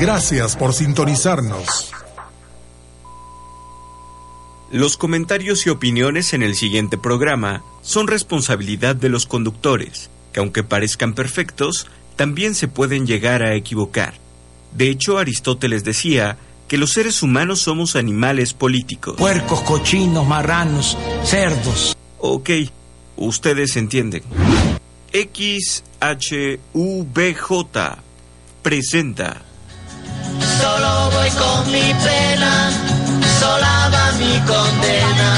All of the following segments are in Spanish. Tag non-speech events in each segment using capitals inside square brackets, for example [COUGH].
Gracias por sintonizarnos. Los comentarios y opiniones en el siguiente programa son responsabilidad de los conductores, que aunque parezcan perfectos, también se pueden llegar a equivocar. De hecho, Aristóteles decía que los seres humanos somos animales políticos. Puercos, cochinos, marranos, cerdos. Ok, ustedes entienden. XHUBJ presenta. Solo voy con mi pena, sola va mi condena.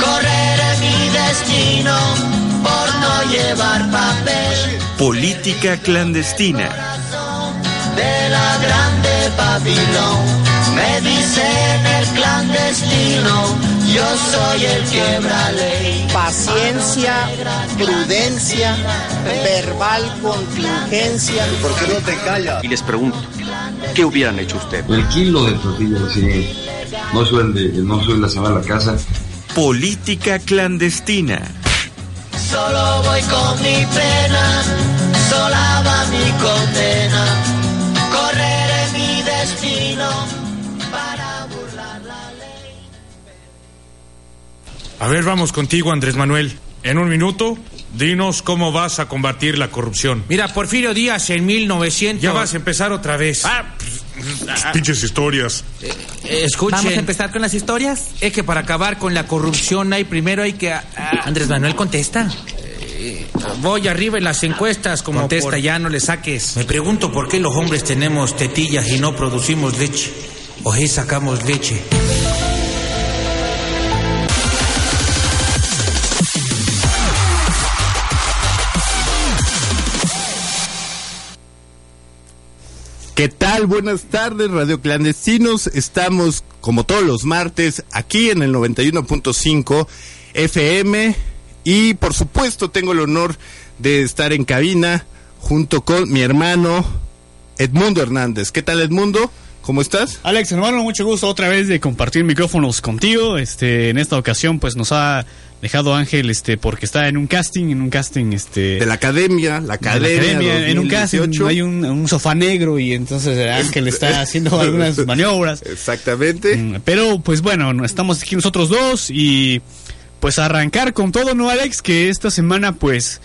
Correré mi destino por no llevar papel. Política clandestina. De la grande Babilón. Me dicen el clandestino, yo soy el quebra ley. Paciencia, prudencia, verbal contingencia. ¿Por qué no te callas? Y les pregunto, ¿qué hubieran hecho ustedes? El kilo de tortilla recién no suele, no suele saber la casa. Política clandestina. Solo voy con mi pena, sola va mi condena. Correré mi destino para burlar la ley. A ver, vamos contigo, Andrés Manuel. En un minuto, dinos cómo vas a combatir la corrupción. Mira, Porfirio Díaz en 1900... Ya vas a empezar otra vez. Ah, Pinches historias. eh, escuchen. ¿Vamos a empezar con las historias? Es que para acabar con la corrupción hay primero hay que... ah, Andrés Manuel contesta. voy arriba en las encuestas como Contesta, por- ya no le saques. Me pregunto por qué los hombres tenemos tetillas y no producimos leche. O sí sacamos leche. ¿Qué tal? Buenas tardes, Radio Clandestinos. Estamos, como todos los martes, aquí en el 91.5 FM. Y por supuesto, tengo el honor de estar en cabina junto con mi hermano Edmundo Hernández. ¿Qué tal, Edmundo? ¿Cómo estás? Alex, hermano, mucho gusto otra vez de compartir micrófonos contigo. Este, en esta ocasión, pues nos ha dejado Ángel, este, porque está en un casting, en un casting, este, De la academia, la de la academia. academia, en un 2018. casting hay un, un sofá negro y entonces Ángel está [LAUGHS] haciendo algunas [LAUGHS] maniobras. Exactamente. Mm, Pero, pues bueno, no- estamos aquí nosotros dos y pues arrancar con todo, ¿no, Alex? Que esta semana, pues,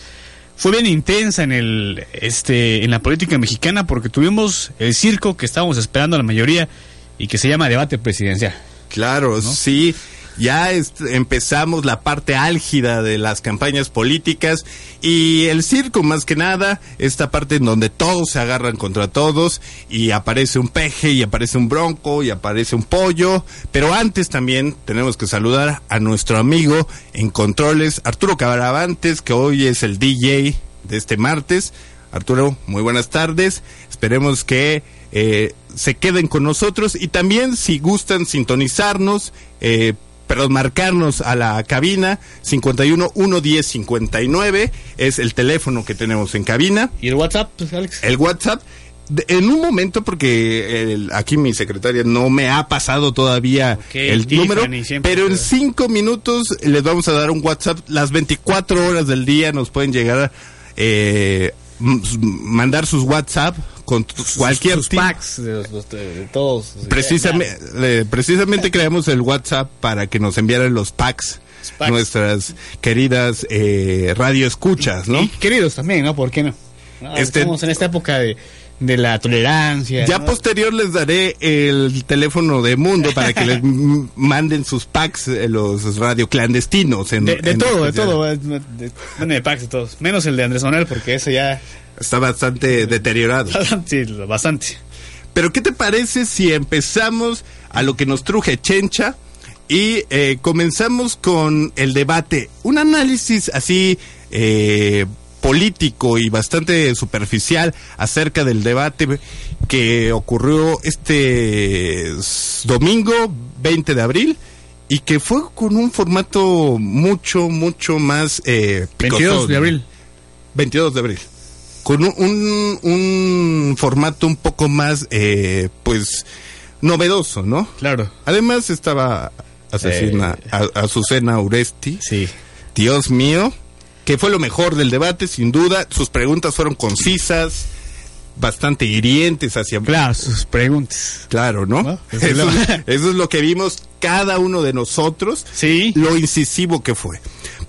fue bien intensa en el, este, en la política mexicana porque tuvimos el circo que estábamos esperando la mayoría y que se llama debate presidencial. Claro, sí. Ya empezamos la parte álgida de las campañas políticas y el circo más que nada, esta parte en donde todos se agarran contra todos y aparece un peje y aparece un bronco y aparece un pollo, pero antes también tenemos que saludar a nuestro amigo en controles, Arturo Caravantes, que hoy es el DJ de este martes. Arturo, muy buenas tardes. Esperemos que eh, se queden con nosotros y también si gustan sintonizarnos, eh, perdón, marcarnos a la cabina 51 110 59 es el teléfono que tenemos en cabina. ¿Y el WhatsApp, pues, Alex? El WhatsApp. de- en un momento, porque el- aquí mi secretaria no me ha pasado todavía el Tiffany número, pero en cinco minutos les vamos a dar un WhatsApp. Las 24 horas del día nos pueden llegar, eh, mandar sus WhatsApp con cualquier Sus packs de, los- de todos. Precisamente, eh, precisamente creamos el WhatsApp para que nos enviaran los packs, packs. nuestras queridas eh, radio escuchas, ¿no? Y queridos también, ¿no? ¿Por qué no? No, Este- Estamos en esta época de, de la tolerancia. Ya ¿no? posterior les daré el teléfono de Mundo para que les [LAUGHS] manden sus packs, eh, los radio clandestinos. En, De, de en todo, de todo. eh, De, de, bueno, de packs de todos. Menos el de Andrés Manuel, porque ese ya. Está bastante [LAUGHS] deteriorado. [LAUGHS] sí, bastante. Pero ¿qué te parece si empezamos a lo que nos truje Chencha y eh, comenzamos con el debate? Un análisis así, eh, político y bastante superficial acerca del debate que ocurrió este domingo 20 de abril y que fue con un formato mucho, mucho más... Eh, 22 picosón. de abril. 22 de abril. Con un, un, un formato un poco más, eh, pues, novedoso, ¿no? Claro. Además estaba asesina, a- Azucena Uresti. Sí. Dios mío, que fue lo mejor del debate, sin duda. Sus preguntas fueron concisas, bastante hirientes hacia... Claro, sus preguntas. Claro, ¿no? ¿No? Eso [LAUGHS] Eso, es lo- eso es lo que vimos cada uno de nosotros. Sí. Lo incisivo que fue.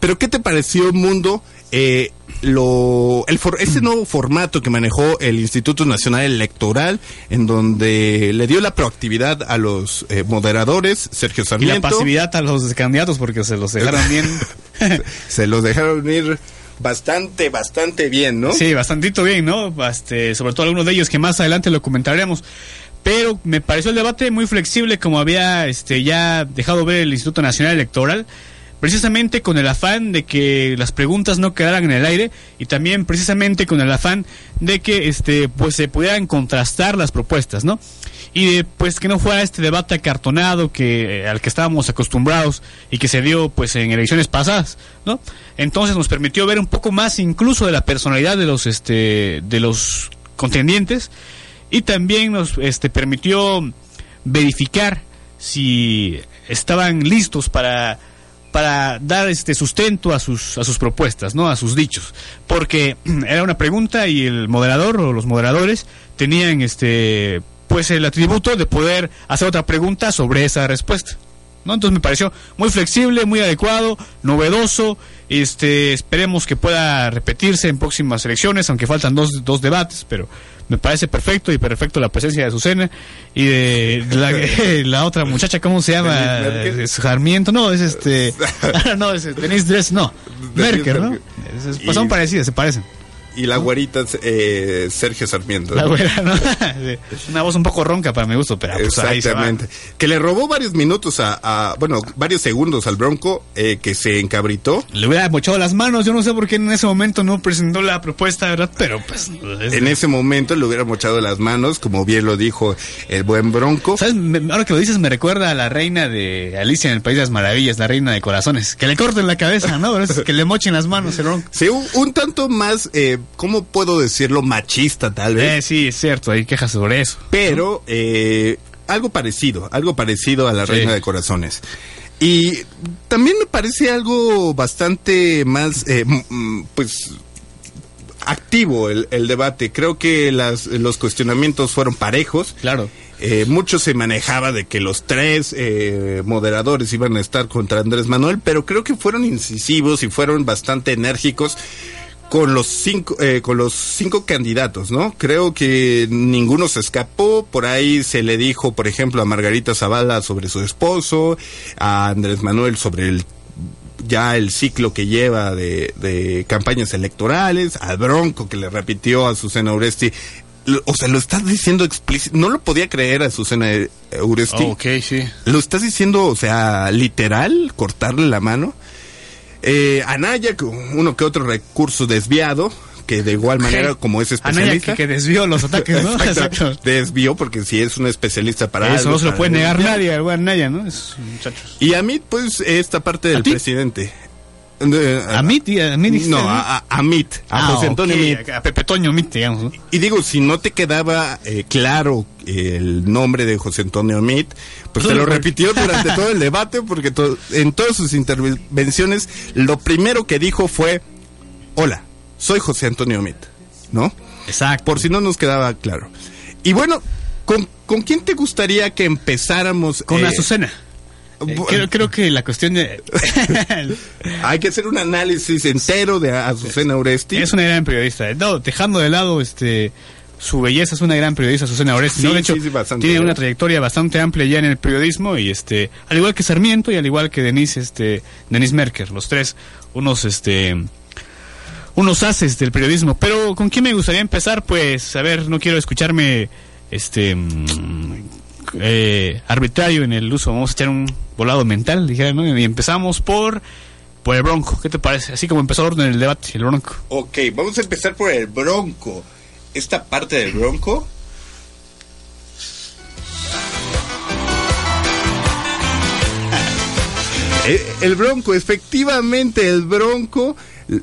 Pero ¿qué te pareció, Mundo? Eh, lo, el for- ese nuevo formato que manejó el Instituto Nacional Electoral, en donde le dio la proactividad a los eh, moderadores, Sergio Y la Sarmiento. pasividad a los candidatos porque se los dejaron [LAUGHS] bien. [LAUGHS] Se los dejaron ir bastante, bastante bien, ¿no? Sí, bastantito bien, ¿no? Este, sobre todo algunos de ellos que más adelante lo comentaremos. Pero me pareció el debate muy flexible como había este, ya dejado ver el Instituto Nacional Electoral, precisamente con el afán de que las preguntas no quedaran en el aire y también precisamente con el afán de que este, pues se pudieran contrastar las propuestas, ¿no? Y de, pues que no fuera este debate acartonado que eh, al que estábamos acostumbrados y que se dio pues en elecciones pasadas, ¿no? Entonces nos permitió ver un poco más incluso de la personalidad de los este de los contendientes y también nos este permitió verificar si estaban listos para para dar este sustento a sus a sus propuestas, ¿no? A sus dichos, porque [CLEARS THROAT] era una pregunta y el moderador o los moderadores tenían este pues el atributo de poder hacer otra pregunta sobre esa respuesta. ¿No? Entonces me pareció muy flexible, muy adecuado, novedoso. Este, esperemos que pueda repetirse en próximas elecciones, aunque faltan dos, dos debates, pero me parece perfecto y perfecto la presencia de Azucena y de la, [LAUGHS] [LAUGHS] la otra muchacha, ¿cómo se llama? Es Sarmiento, no, es este, [LAUGHS] no, es Denise Dress, no, Merker, ¿no? Son parecidas, se parecen. Y la güerita eh, Sergio Sarmiento. La güera, ¿no? [LAUGHS] Una voz un poco ronca para mi gusto, pero pues. Exactamente. Que le robó varios minutos a, a- bueno, varios segundos al Bronco, eh, que se encabritó. Le hubiera mochado las manos, yo no sé por qué en ese momento no presentó la propuesta, ¿verdad? Pero pues... es- En ese momento le hubiera mochado las manos, como bien lo dijo el buen Bronco. ¿Sabes? Me- ahora que lo dices me recuerda a la reina de Alicia en el País de las Maravillas, la reina de corazones. Que le corten la cabeza, ¿no? Es que le mochen las manos el ronco. Sí, un, un tanto más, eh, ¿cómo puedo decirlo? Machista, tal vez. Eh, sí, es cierto, hay quejas sobre eso. pero eh, algo parecido, algo parecido a la Sí. Reina de Corazones. Y también me parece algo bastante más, eh, pues, activo el, el debate. Creo que las, los cuestionamientos fueron parejos. Claro. Eh, mucho se manejaba de que los tres eh, moderadores iban a estar contra Andrés Manuel, pero creo que fueron incisivos y fueron bastante enérgicos con los cinco eh, con los cinco candidatos, ¿no? Creo que ninguno se escapó. Por ahí se le dijo, por ejemplo, a Margarita Zavala sobre su esposo, a Andrés Manuel sobre el ya el ciclo que lleva de, de campañas electorales, al Bronco que le repitió a Susana Uresti. O sea, lo estás diciendo explícito. No lo podía creer a Susana eh, Uresti. ok, sí. Lo estás diciendo, o sea, literal, cortarle la mano. Eh, Anaya, uno que otro recurso desviado, que de igual manera, como es especialista. que, que desvió los [LAUGHS] ataques, ¿no? Exacto, Exacto. Desvió porque si es un especialista para Eso algo, no se lo puede negar nadie, el buen Anaya, ¿no? Es muchachos. Y a mí, pues, esta parte del presidente. Eh, A a mí dijiste, No, a, a, a Mit, a Ah, José Antonio ok, Mit. A Pepe Toño Mit, digamos, ¿no? Y digo, si no te quedaba eh, claro el nombre de José Antonio Mit, pues te lo repitió [LAUGHS] durante todo el debate, porque to- en todas sus intervenciones, lo primero que dijo fue, hola, soy José Antonio Mit, ¿no? Exacto. Por si no nos quedaba claro. Y bueno, ¿con, con quién te gustaría que empezáramos? Con eh, Azucena. Eh, creo, creo que la cuestión de... [LAUGHS] Hay que hacer un análisis entero de Azucena Uresti. es una gran periodista. No, dejando de lado este su belleza, es una gran periodista, Azucena Oresti. Sí, ¿no? De hecho, sí, sí, bastante. tiene una trayectoria bastante amplia ya en el periodismo y este, al igual que Sarmiento y al igual que Denise, este, Denise Merker, los tres, unos este unos haces del periodismo. Pero ¿con quién me gustaría empezar? Pues, a ver, no quiero escucharme este mm, eh, arbitrario en el uso. Vamos a echar un volado mental, dijera, ¿no? Y empezamos por por el Bronco. ¿Qué te parece? Así como empezó el orden del debate, el Bronco. Ok, vamos a empezar por el Bronco. Esta parte del Bronco. Eh, El Bronco, efectivamente, el Bronco.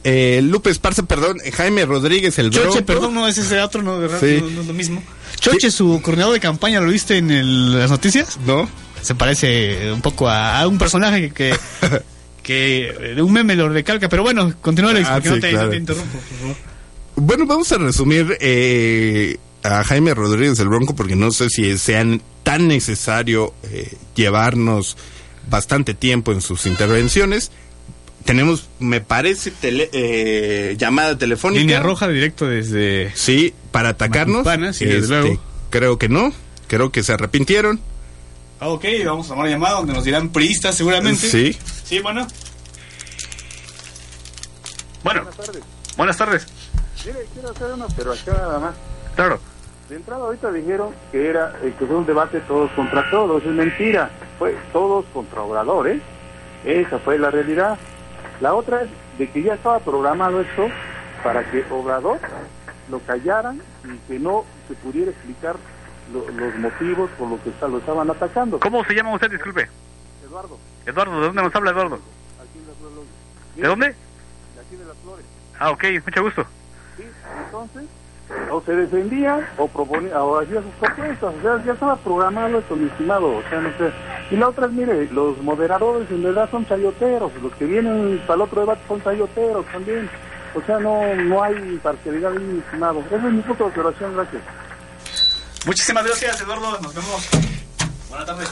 Eh, Lupe Esparza, perdón, Jaime Rodríguez, el Bronco. Choche, perdón, no es ese otro, no, ¿verdad? Sí. No, no es lo mismo. Choche, su coordinador de campaña, ¿lo viste en el- las noticias? No. Se parece un poco a, a un personaje que, que [LAUGHS] de un meme lo recalca, pero bueno, continúa Alex, Ah, porque sí, no, te, no claro. te interrumpo. Bueno, vamos a resumir eh, a Jaime Rodríguez el Bronco porque no sé si sean tan necesario eh, llevarnos bastante tiempo en sus intervenciones. Tenemos, me parece, tele- eh, llamada telefónica. Línea roja directo desde... Sí, para atacarnos. Sí, desde Este, luego. Creo que no. Creo que se arrepintieron. Ah, ok, vamos a tomar una llamada donde nos dirán priistas seguramente. Sí. Sí, bueno. Bueno. Buenas tardes. Buenas tardes. Mire, quiero hacer una observación nada más. Claro. De entrada ahorita dijeron que era eh, que fue un debate todos contra todos, es mentira. Fue todos contra Obrador, ¿eh? Esa fue la realidad. La otra es de que ya estaba programado esto para que Obrador lo callaran y que no se pudiera explicar lo- los motivos por los que está- lo estaban atacando. ¿Cómo se llama usted? Disculpe. Eduardo, Eduardo, ¿de dónde nos habla Eduardo? aquí en las Flores. ¿De dónde? De aquí de las Flores. Ah, ok, mucho gusto. Sí, entonces, o se defendía o proponía o hacía sus propuestas, o sea, ya estaba programado esto, mi estimado, o sea, no sé. Y la otra es, mire, los moderadores en verdad son chayoteros, los que vienen para el otro debate son chayoteros también, o sea, no no hay imparcialidad ahí, mi estimado. Esa es mi punto de observación, gracias. Muchísimas gracias, Eduardo. Nos vemos. Buenas tardes.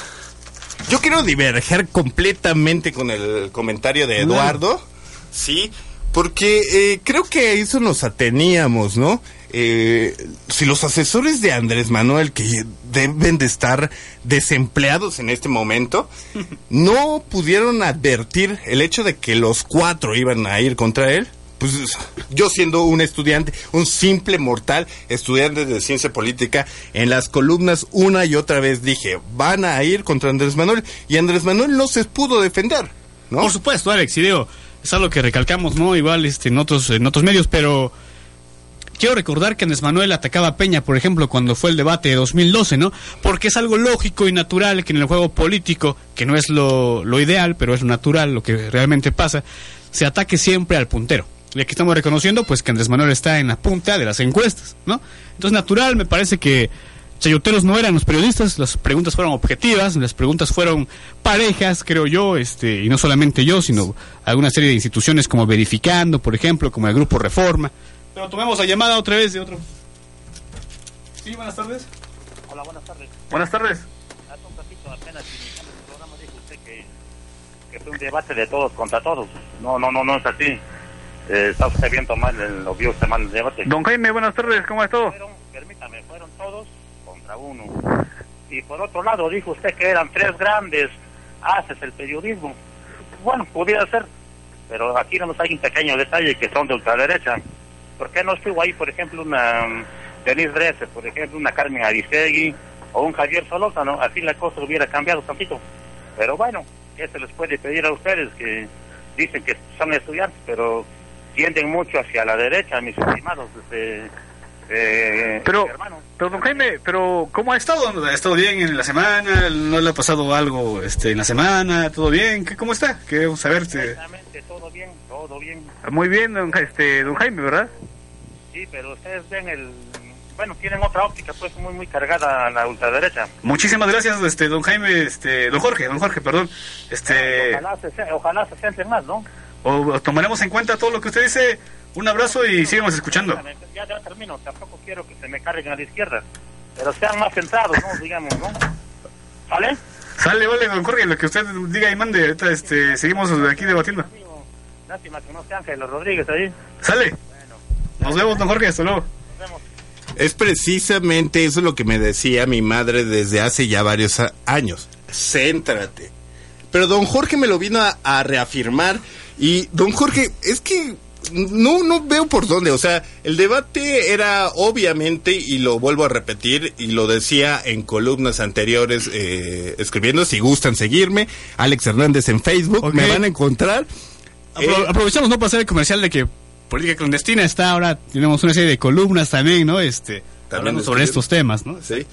Yo quiero diverger completamente con el comentario de Eduardo, sí, porque eh, creo que a eso nos ateníamos, ¿no? Eh, si los asesores de Andrés Manuel, que deben de estar desempleados en este momento, [LAUGHS] no pudieron advertir el hecho de que los cuatro iban a ir contra él, pues yo siendo un estudiante, un simple mortal, estudiante de ciencia política, en las columnas una y otra vez dije, van a ir contra Andrés Manuel, y Andrés Manuel no se pudo defender, ¿no? Por supuesto, Alex, y digo, es algo que recalcamos, ¿no? Igual este, en, otros, en otros medios, pero quiero recordar que Andrés Manuel atacaba a Peña, por ejemplo, cuando fue el debate de 2012, ¿no? Porque es algo lógico y natural que en el juego político, que no es lo, lo ideal, pero es natural, lo que realmente pasa, se ataque siempre al puntero. Y aquí estamos reconociendo, pues, que Andrés Manuel está en la punta de las encuestas, ¿no? Entonces, natural, me parece que chayoteros no eran los periodistas, las preguntas fueron objetivas, las preguntas fueron parejas, creo yo, este, y no solamente yo, sino alguna serie de instituciones como Verificando, por ejemplo, como el Grupo Reforma. Pero tomemos la llamada otra vez de otro. Sí, buenas tardes. Hola, buenas tardes. Buenas tarres. Hace un ratito apenas iniciando el programa dijo usted que, que fue un debate de todos contra todos. No, no, no, no es así. Eh, está usted viendo mal, el, lo vio usted mal el debate. Don Jaime, buenas tardes, ¿cómo está todo? Fueron, permítame, fueron todos contra uno. Y por otro lado dijo usted que eran tres grandes haces el periodismo. Bueno, pudiera ser, pero aquí no nos hay un pequeño detalle que son de ultraderecha. ¿Por qué no estuvo ahí, por ejemplo, una um, Denise Dresser, por ejemplo, una Carmen Aristegui o un Javier Solórzano? Así la cosa hubiera cambiado tantito. Pero bueno, ¿qué se les puede pedir a ustedes que dicen que son estudiantes, pero tienden mucho hacia la derecha, mis estimados? Este, eh, Pero, pero don Jaime, pero ¿Cómo ha estado? ¿Ha estado bien en la semana? ¿No le ha pasado algo este, en la semana? ¿Todo bien? ¿Qué, ¿Cómo está? Queremos saber. Todo bien, todo bien. muy bien, don, este, don Jaime, ¿verdad? Sí, pero ustedes ven el... Bueno, tienen otra óptica, pues, muy, muy cargada a la ultraderecha. Muchísimas gracias, este, don Jaime, este, don Jorge, don Jorge, perdón. Este, Ojalá se, ojalá se centren más, ¿no? o, o tomaremos en cuenta todo lo que usted dice. Un abrazo y sigamos escuchando. Ya, ya termino, tampoco quiero que se me carguen a la izquierda. Pero sean más centrados, ¿no? Digamos, ¿no? ¿Sale? Sale, vale, don Jorge, lo que usted diga y mande. Ahorita, este, seguimos aquí debatiendo. Lástima que no sea Ángel Rodríguez ahí. Sale. Nos vemos, don Jorge, hasta luego. Es precisamente eso lo que me decía mi madre desde hace ya varios años. Céntrate. Pero don Jorge me lo vino a, a reafirmar y don Jorge, es que no, no veo por dónde. O sea, el debate era obviamente, y lo vuelvo a repetir, y lo decía en columnas anteriores, eh, escribiendo, si gustan seguirme, Alex Hernández en Facebook, me van a encontrar. Apro- aprovechamos no para hacer el comercial de que política clandestina está ahora, tenemos una serie de columnas también, ¿no? Este, hablando sobre estos temas, ¿no? Sí.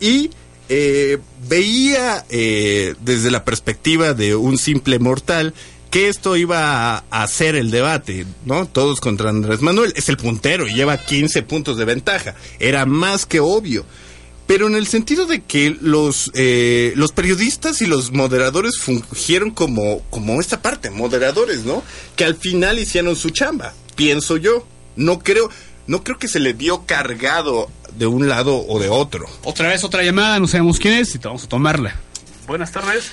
Y eh, veía eh, desde la perspectiva de un simple mortal que esto iba a hacer el debate, ¿no? Todos contra Andrés Manuel. Es el puntero y lleva 15 puntos de ventaja. Era más que obvio. Pero en el sentido de que los, eh, los periodistas y los moderadores fungieron como, como esta parte, moderadores, ¿no? Que al final hicieron su chamba, pienso yo. No creo, no creo que se le dio cargado de un lado o de otro. Otra vez otra llamada, no sabemos quién es y vamos a tomarla. Buenas tardes.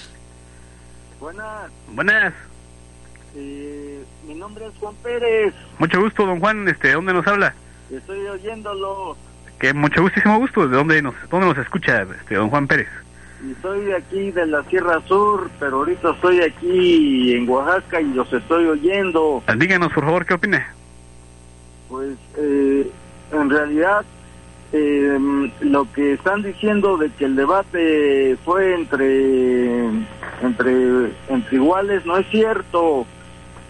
Buenas, Buenas. eh, mi nombre es Juan Pérez, Mucho gusto, don Juan. Este, ¿Dónde nos habla? estoy oyéndolo Que mucho gustísimo gusto. ¿De dónde nos, dónde nos escucha, este, don Juan Pérez? soy de aquí de la Sierra Sur, pero ahorita estoy aquí en Oaxaca y los estoy oyendo. Ah, Díganos, por favor, ¿qué opina? Pues eh, en realidad eh, lo que están diciendo de que el debate fue entre entre entre iguales no es cierto.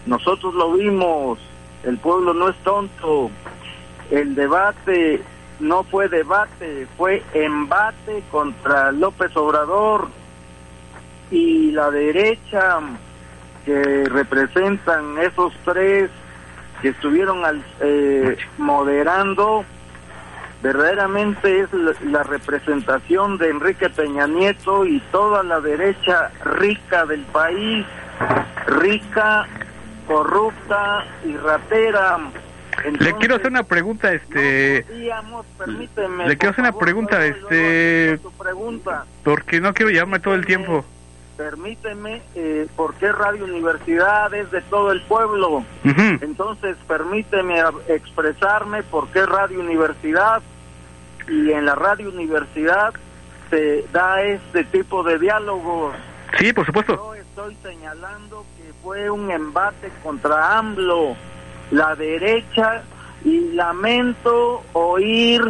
Nosotros lo vimos. El pueblo no es tonto. El debate no fue debate, fue embate contra López Obrador y la derecha que representan esos tres que estuvieron al- eh, moderando verdaderamente es la, la representación de Enrique Peña Nieto y toda la derecha rica del país, rica, corrupta y ratera. Le quiero hacer una pregunta, este... Podíamos, permíteme, Le quiero hacer una favor, pregunta, este... pregunta. Porque no quiero llamarme todo el tiempo. Permíteme, eh, porque Radio Universidad es de todo el pueblo. Entonces, permíteme expresarme por qué Radio Universidad y en la Radio Universidad se da este tipo de diálogos. Sí, por supuesto. Yo estoy señalando que fue un embate contra AMLO, la derecha, y lamento oír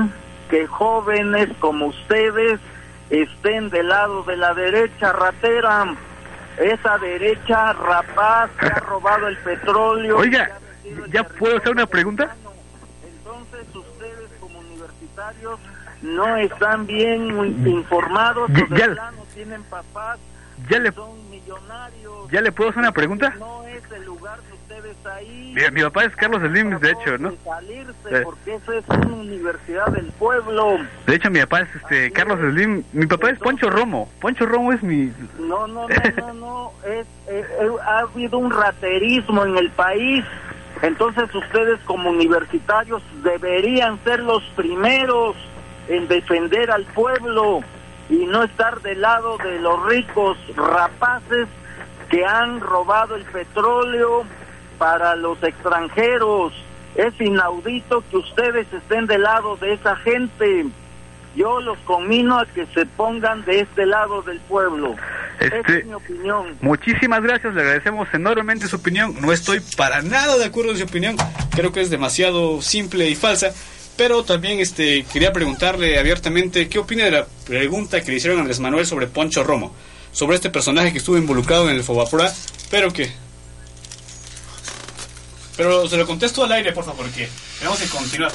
que jóvenes como ustedes estén del lado de la derecha ratera. Esa derecha rapaz que ha robado el petróleo. Oiga, ¿ya puedo hacer una pregunta? Entonces ustedes como universitarios no están bien informados Ya- ya- plano tienen papás ¿Ya le, son millonarios. ¿Ya le puedo hacer una pregunta? No es el lugar de ahí. Mi, mi papá es Carlos Slim, de hecho, ¿no? de salirse Eh. porque esa es una universidad del pueblo. De hecho, mi papá es este Carlos Slim. Mi papá es Poncho Romo. Poncho Romo es mi... No, no, no, no, no. Es, eh, eh, ha habido un raterismo en el país. Entonces ustedes como universitarios deberían ser los primeros en defender al pueblo y no estar del lado de los ricos rapaces que han robado el petróleo para los extranjeros. Es inaudito que ustedes estén del lado de esa gente. Yo los conmino a que se pongan de este lado del pueblo. Esa Este- es mi opinión. Muchísimas gracias, le agradecemos enormemente su opinión. No estoy para nada de acuerdo en su opinión. Creo que es demasiado simple y falsa. Pero también este quería preguntarle abiertamente qué opina de la pregunta que le hicieron a Andrés Manuel sobre Poncho Romo, sobre este personaje que estuvo involucrado en el Fobapura, pero que pero se lo contesto al aire, por favor, porque tenemos que continuar.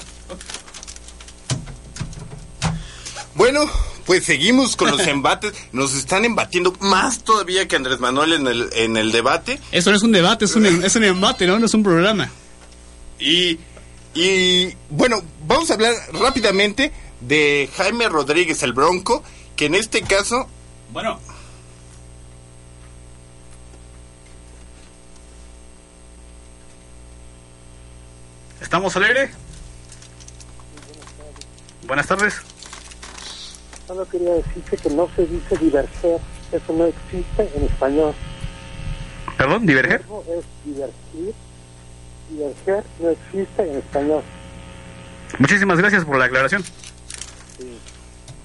Bueno, pues seguimos con los [LAUGHS] embates. Nos están embatiendo más todavía que Andrés Manuel en el, en el debate. Eso no es un debate, es un, es un embate, ¿no? No es un programa. Y, y bueno, vamos a hablar rápidamente de Jaime Rodríguez el Bronco, que en este caso... Bueno. ¿Estamos al aire? Buenas tardes. Solo quería decirte que no se dice diverger, eso no existe en español. ¿Perdón? ¿Diverger? El verbo es divertir, diverger no existe en español. Muchísimas gracias por la aclaración.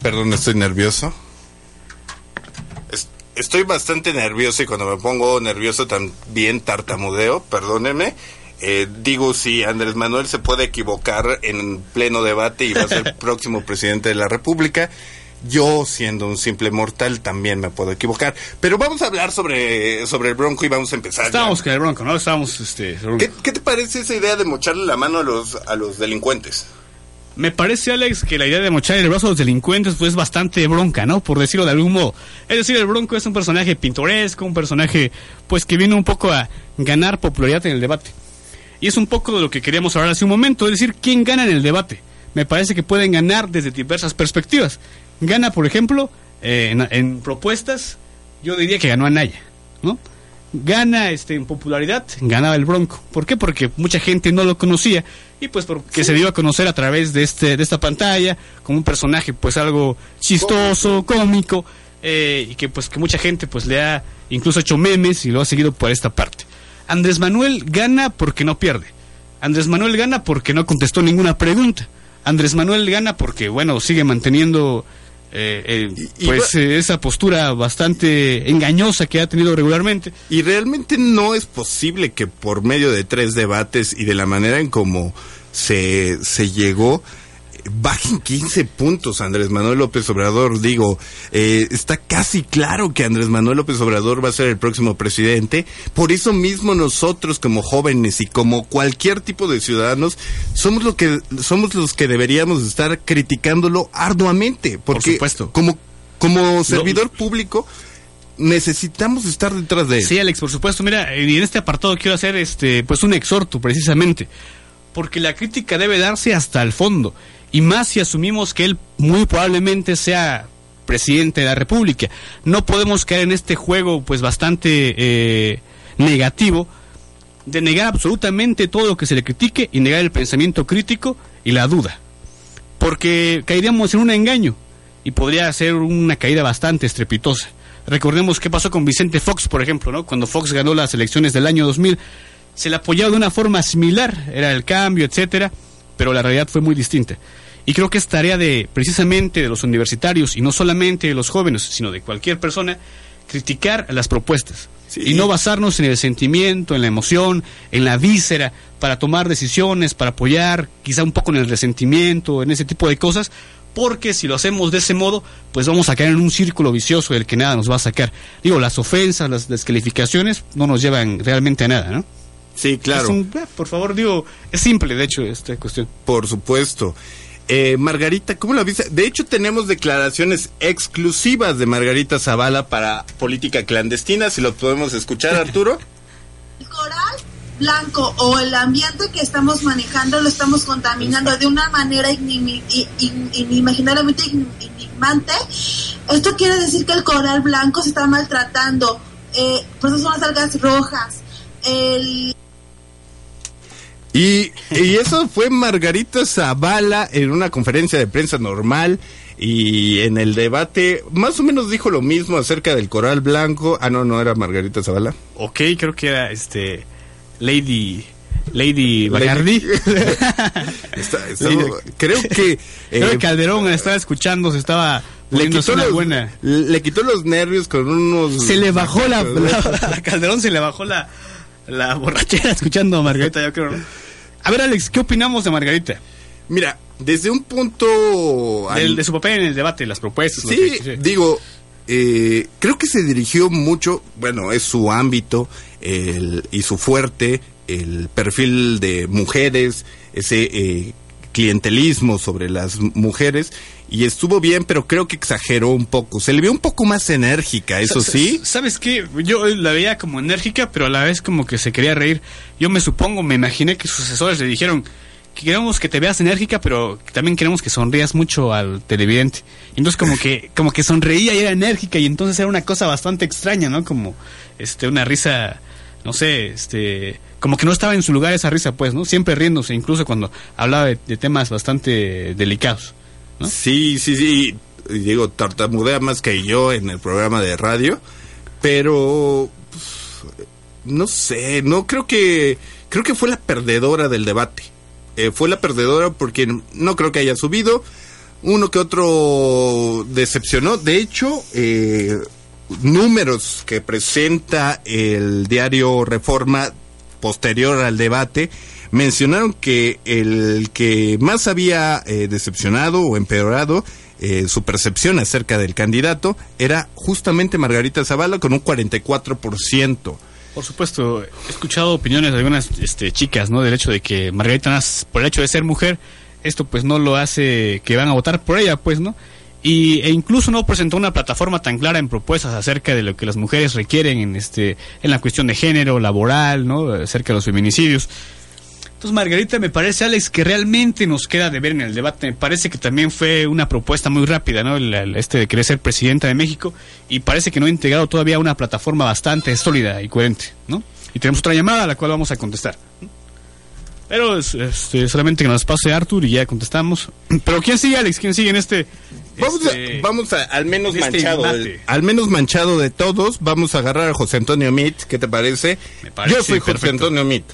Perdón, estoy nervioso. Es- estoy bastante nervioso y cuando me pongo nervioso también tartamudeo, perdónenme. Eh, digo, si Andrés Manuel se puede equivocar en pleno debate y va a ser [LAUGHS] próximo presidente de la República, Yo, siendo un simple mortal, también me puedo equivocar. Pero vamos a hablar sobre, sobre el Bronco y vamos a empezar. Estábamos con el Bronco, ¿no? Estábamos, este... ¿Qué, qué te parece esa idea de mocharle la mano a los, a los delincuentes? Me parece, Alex, que la idea de mochar el brazo a los delincuentes pues es bastante bronca, ¿no? Por decirlo de algún modo. Es decir, el Bronco es un personaje pintoresco, un personaje pues que viene un poco a ganar popularidad en el debate. Y es un poco de lo que queríamos hablar hace un momento, es decir, ¿quién gana en el debate? Me parece que pueden ganar desde diversas perspectivas. Gana, por ejemplo, eh, en, en propuestas, yo diría que ganó Anaya, ¿no? Gana este, en popularidad, ganaba el Bronco. ¿Por qué? Porque mucha gente no lo conocía y pues porque se dio a conocer a través de este de esta pantalla como un personaje pues algo chistoso, cómico eh, y que pues que mucha gente pues le ha incluso hecho memes y lo ha seguido por esta parte. Andrés Manuel gana porque no pierde. Andrés Manuel gana porque no contestó ninguna pregunta. Andrés Manuel gana porque bueno sigue manteniendo eh, eh, pues eh, esa postura bastante engañosa que ha tenido regularmente. Y realmente no es posible que por medio de tres debates y de la manera en cómo se, se llegó, bajen 15 puntos Andrés Manuel López Obrador. Digo, eh, está casi claro que Andrés Manuel López Obrador va a ser el próximo presidente. Por eso mismo nosotros como jóvenes y como cualquier tipo de ciudadanos somos lo que somos los que deberíamos estar criticándolo arduamente, porque supuesto. como como servidor público necesitamos estar detrás de él. Sí, Alex, por supuesto. Mira, y en este apartado quiero hacer este, pues un exhorto precisamente, porque la crítica debe darse hasta el fondo, y más si asumimos que él muy probablemente sea presidente de la República. No podemos caer en este juego, pues bastante eh, negativo, de negar absolutamente todo lo que se le critique y negar el pensamiento crítico y la duda, porque caeríamos en un engaño y podría ser una caída bastante estrepitosa. Recordemos qué pasó con Vicente Fox, por ejemplo, ¿no? Cuando Fox ganó las elecciones del año 2000, se le apoyaba de una forma similar, era el cambio, etcétera, pero la realidad fue muy distinta. Y creo que es tarea de precisamente de los universitarios y no solamente de los jóvenes, sino de cualquier persona criticar las propuestas y no basarnos en el sentimiento, en la emoción, en la víscera para tomar decisiones, para apoyar, quizá un poco en el resentimiento, en ese tipo de cosas, porque si lo hacemos de ese modo, pues vamos a caer en un círculo vicioso del que nada nos va a sacar. Digo, las ofensas, las descalificaciones no nos llevan realmente a nada, ¿no? Sí, claro. Un- eh, por favor, digo, es simple, de hecho, esta cuestión. Por supuesto. Eh, Margarita, ¿cómo la viste? De hecho, tenemos declaraciones exclusivas de Margarita Zavala para política clandestina. Si lo podemos escuchar, [LAUGHS] Arturo. El coral blanco o el ambiente que estamos manejando lo estamos contaminando de una manera inimaginablemente enigmante. Esto quiere decir que el coral blanco se está maltratando. Eh, por eso son las algas rojas. El Y, y eso fue Margarita Zavala en una conferencia de prensa normal y en el debate más o menos dijo lo mismo acerca del coral blanco. Ah, no, no era Margarita Zavala. Ok, creo que era este Lady Lady Bacardi. [LAUGHS] Está- [LAUGHS] está- creo que creo eh, que Calderón estaba escuchando, se estaba le quitó, los, buena. le quitó los nervios con unos... Se le bajó la, la- [LAUGHS] a Calderón se le bajó la, la borrachera [LAUGHS] escuchando a Margarita, yo creo. ¿no? A ver, Alex, ¿qué opinamos de Margarita? Mira, desde un punto... Del- al- de su papel en el debate, las propuestas. Sí, que- digo, eh, creo que se dirigió mucho, bueno, es su ámbito el- y su fuerte, el perfil de mujeres, ese eh, clientelismo sobre las mujeres, y estuvo bien, pero creo que exageró un poco. Se le vio un poco más enérgica, eso sí. sa- ¿Sabes qué? Yo la veía como enérgica, pero a la vez como que se quería reír. Yo me supongo, me imaginé que sus asesores le dijeron que queremos que te veas enérgica, pero también queremos que sonrías mucho al televidente. Y Entonces como que [LAUGHS] como que sonreía y era enérgica y entonces era una cosa bastante extraña, ¿no? Como este una risa no sé, este como que no estaba en su lugar esa risa, pues, ¿no? Siempre riéndose, incluso cuando hablaba de, de temas bastante delicados. Sí, sí, sí. Digo, tartamudea más que yo en el programa de radio, pero pues, no sé, no creo que creo que fue la perdedora del debate. Eh, fue la perdedora porque no creo que haya subido. Uno que otro decepcionó. De hecho, eh, números que presenta el diario Reforma posterior al debate mencionaron que el que más había eh, decepcionado o empeorado eh, su percepción acerca del candidato era justamente Margarita Zavala con un 44%. Por supuesto, he escuchado opiniones de algunas este, chicas, ¿no? Del hecho de que Margarita por el hecho de ser mujer, esto pues no lo hace que van a votar por ella, pues, ¿no? Y, e incluso no presentó una plataforma tan clara en propuestas acerca de lo que las mujeres requieren en este en la cuestión de género, laboral, ¿no? Acerca de los feminicidios. Entonces, Margarita, me parece, Alex, que realmente nos queda de ver en el debate. Me parece que también fue una propuesta muy rápida, ¿no? El- el- este de querer ser presidenta de México. Y parece que no ha integrado todavía una plataforma bastante sólida y coherente, ¿no? Y tenemos otra llamada a la cual vamos a contestar. Pero es- este, solamente que nos pase Arthur y ya contestamos. [CLEARS THROAT] Pero ¿quién sigue, Alex? ¿Quién sigue en este? Vamos, este- a, vamos a, al menos este manchado, al menos manchado de todos, vamos a agarrar a José Antonio Mit, ¿qué te parece? parece Yo soy José. Antonio Mit.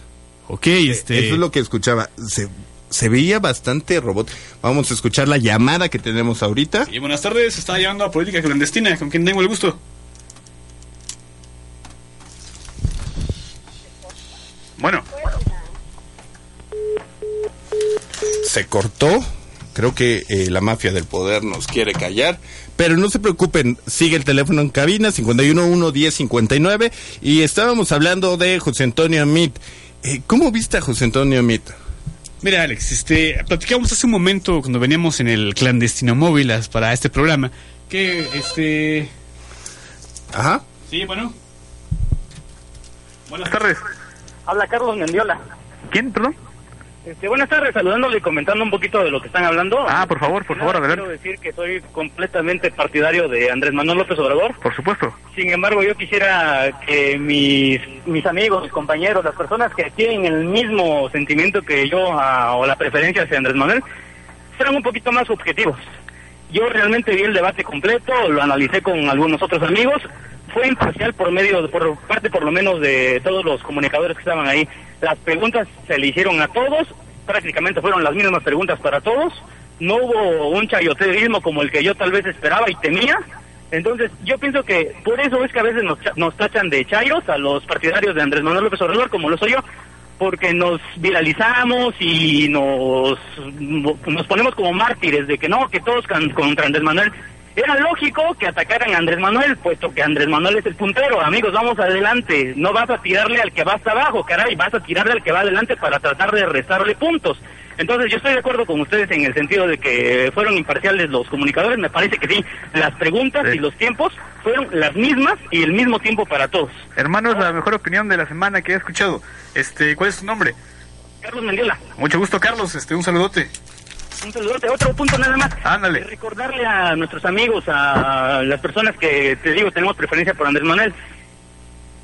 Ok, este... Eso es lo que escuchaba. Se, se veía bastante robot. Vamos a escuchar la llamada que tenemos ahorita. Y buenas tardes, está llamando a Política Clandestina, con quien tengo el gusto. Bueno. Se cortó. Creo que eh, la mafia del poder nos quiere callar. Pero no se preocupen, sigue el teléfono en cabina, 511-1059. Y estábamos hablando de José Antonio Mit. Eh, ¿Cómo viste a José Antonio Mit? Mira, Alex, este, platicamos hace un momento cuando veníamos en el clandestino móvil para este programa, que, este... Ajá. Sí, bueno. Buenas tardes. Habla Carlos Mendiola. ¿Quién, perdón? Este, buenas tardes, saludándole y comentando un poquito de lo que están hablando. Ah, por favor, por favor, adelante. Quiero decir que soy completamente partidario de Andrés Manuel López Obrador. Por supuesto. Sin embargo, yo quisiera que mis, mis amigos, mis compañeros, las personas que tienen el mismo sentimiento que yo ah, o la preferencia hacia Andrés Manuel, fueran un poquito más objetivos. Yo realmente vi el debate completo, lo analicé con algunos otros amigos, fue imparcial por medio, por parte por lo menos de todos los comunicadores que estaban ahí. Las preguntas se le hicieron a todos, prácticamente fueron las mismas preguntas para todos. No hubo un chayoterismo como el que yo tal vez esperaba y temía. Entonces, yo pienso que por eso es que a veces nos, nos tachan de chayos a los partidarios de Andrés Manuel López Obrador, como lo soy yo, porque nos viralizamos y nos, nos ponemos como mártires de que no, que todos can- contra Andrés Manuel. Era lógico que atacaran a Andrés Manuel, puesto que Andrés Manuel es el puntero. Amigos, vamos adelante. No vas a tirarle al que va hasta abajo, caray, vas a tirarle al que va adelante para tratar de restarle puntos. Entonces, yo estoy de acuerdo con ustedes en el sentido de que fueron imparciales los comunicadores. Me parece que sí, las preguntas y los tiempos fueron las mismas y el mismo tiempo para todos. Hermanos, la mejor opinión de la semana que he escuchado. Este, ¿cuál es tu nombre? Carlos Mendiola. Mucho gusto, Carlos. Este, un saludote. Un saludote. Otro punto nada más. Ándale. Eh, Recordarle a nuestros amigos, a las personas que, te digo, tenemos preferencia por Andrés Manuel.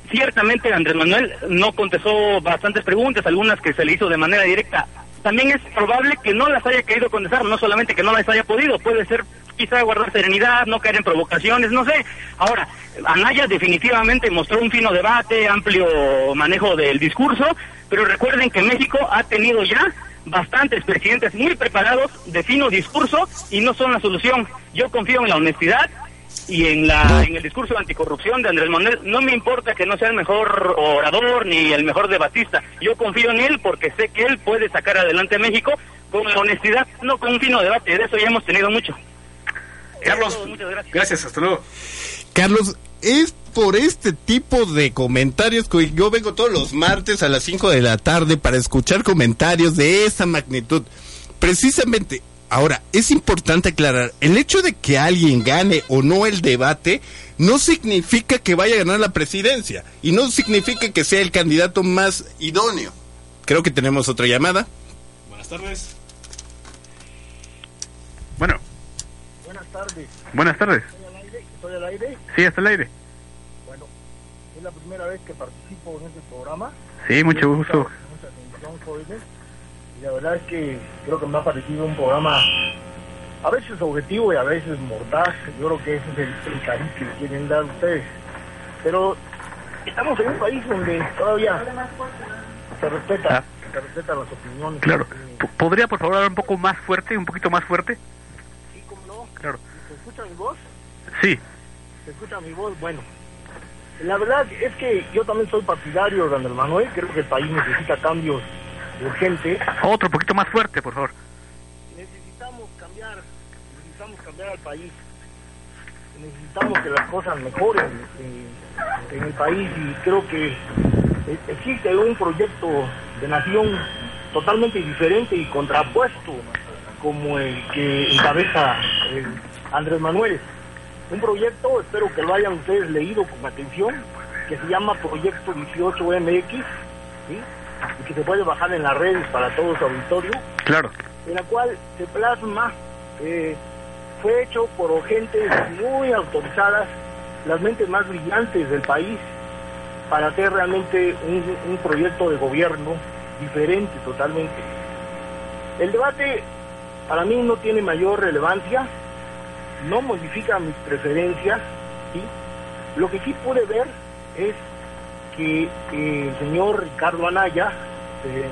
Ciertamente Andrés Manuel no contestó bastantes preguntas, algunas que se le hizo de manera directa. También es probable que no las haya querido contestar, no solamente que no las haya podido, puede ser quizá guardar serenidad, no caer en provocaciones, no sé. Ahora, Anaya definitivamente mostró un fino debate, amplio manejo del discurso, pero recuerden que México ha tenido ya bastantes presidentes muy preparados de fino discurso y no son la solución. Yo confío en la honestidad y en la en el discurso de anticorrupción de Andrés Manuel. No me importa que no sea el mejor orador ni el mejor debatista. Yo confío en él porque sé que él puede sacar adelante a México con la honestidad, no con un fino debate. De eso ya hemos tenido mucho. Carlos, gracias, hasta luego. Carlos, es por este tipo de comentarios que yo vengo todos los martes a las 5 de la tarde para escuchar comentarios de esa magnitud. Precisamente, ahora, es importante aclarar, el hecho de que alguien gane o no el debate no significa que vaya a ganar la presidencia y no significa que sea el candidato más idóneo. Creo que tenemos otra llamada. Buenas tardes. Bueno, Buenas tardes. buenas tardes. ¿Estoy al aire? ¿Estoy al aire? Sí, hasta el aire. Bueno, es la primera vez que participo en este programa. Sí, mucho gusto. Mucha atención, jóvenes. La verdad es que creo que me ha parecido un programa a veces objetivo y a veces mordaz. Yo creo que ese es el, el cariz que le quieren dar ustedes. Pero estamos en un país donde todavía se respeta, se respetan las opiniones. Claro. ¿Podría, por favor, hablar un poco más fuerte, un poquito más fuerte? Sí, cómo no. Claro. ¿Se escucha mi voz? Sí. ¿Se escucha mi voz? Bueno, la verdad es que yo también soy partidario de Andrés Manuel. Creo que el país necesita cambios urgentes. Otro poquito más fuerte, por favor. Necesitamos cambiar necesitamos cambiar al país. Necesitamos que las cosas mejoren en, en el país y creo que existe un proyecto de nación totalmente diferente y contrapuesto como el que encabeza eh, Andrés Manuel. Un proyecto, espero que lo hayan ustedes leído con atención, que se llama Proyecto 18MX, ¿sí? Y que se puede bajar en las redes para todo su auditorio, Claro. en la cual se plasma, eh, fue hecho por gentes muy autorizadas, las mentes más brillantes del país, para hacer realmente un, un proyecto de gobierno diferente totalmente. El debate para mí no tiene mayor relevancia, no modifica mis preferencias, ¿sí? Lo que sí pude ver es que eh, el señor Ricardo Anaya, eh,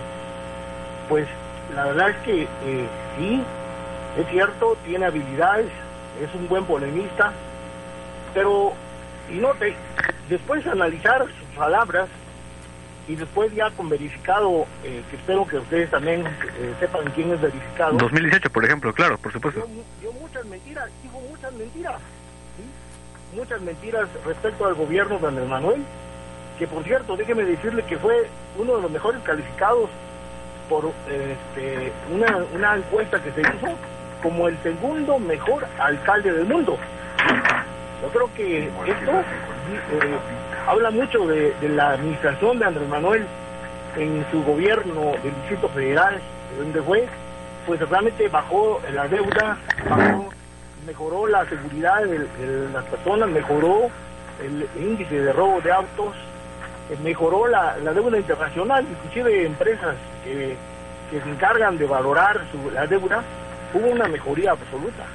pues la verdad es que eh, sí, es cierto, tiene habilidades, es un buen polemista, pero, y note, después de analizar sus palabras, y después ya con verificado, eh, que espero que ustedes también eh, sepan quién es verificado, 2018, por ejemplo, claro, por supuesto. dio muchas mentiras, dijo muchas mentiras, ¿sí? muchas mentiras respecto al gobierno de Andrés Manuel, que por cierto, déjeme decirle que fue uno de los mejores calificados por este, una, una encuesta que se hizo como el segundo mejor alcalde del mundo. Yo creo que esto eh, habla mucho de, la administración de Andrés Manuel en su gobierno del Distrito Federal, de donde fue, pues realmente bajó la deuda, bajó, mejoró la seguridad de, de las personas, mejoró el índice de robo de autos, mejoró la, la deuda internacional, inclusive empresas que, se encargan de valorar su, la deuda, hubo una mejoría absoluta.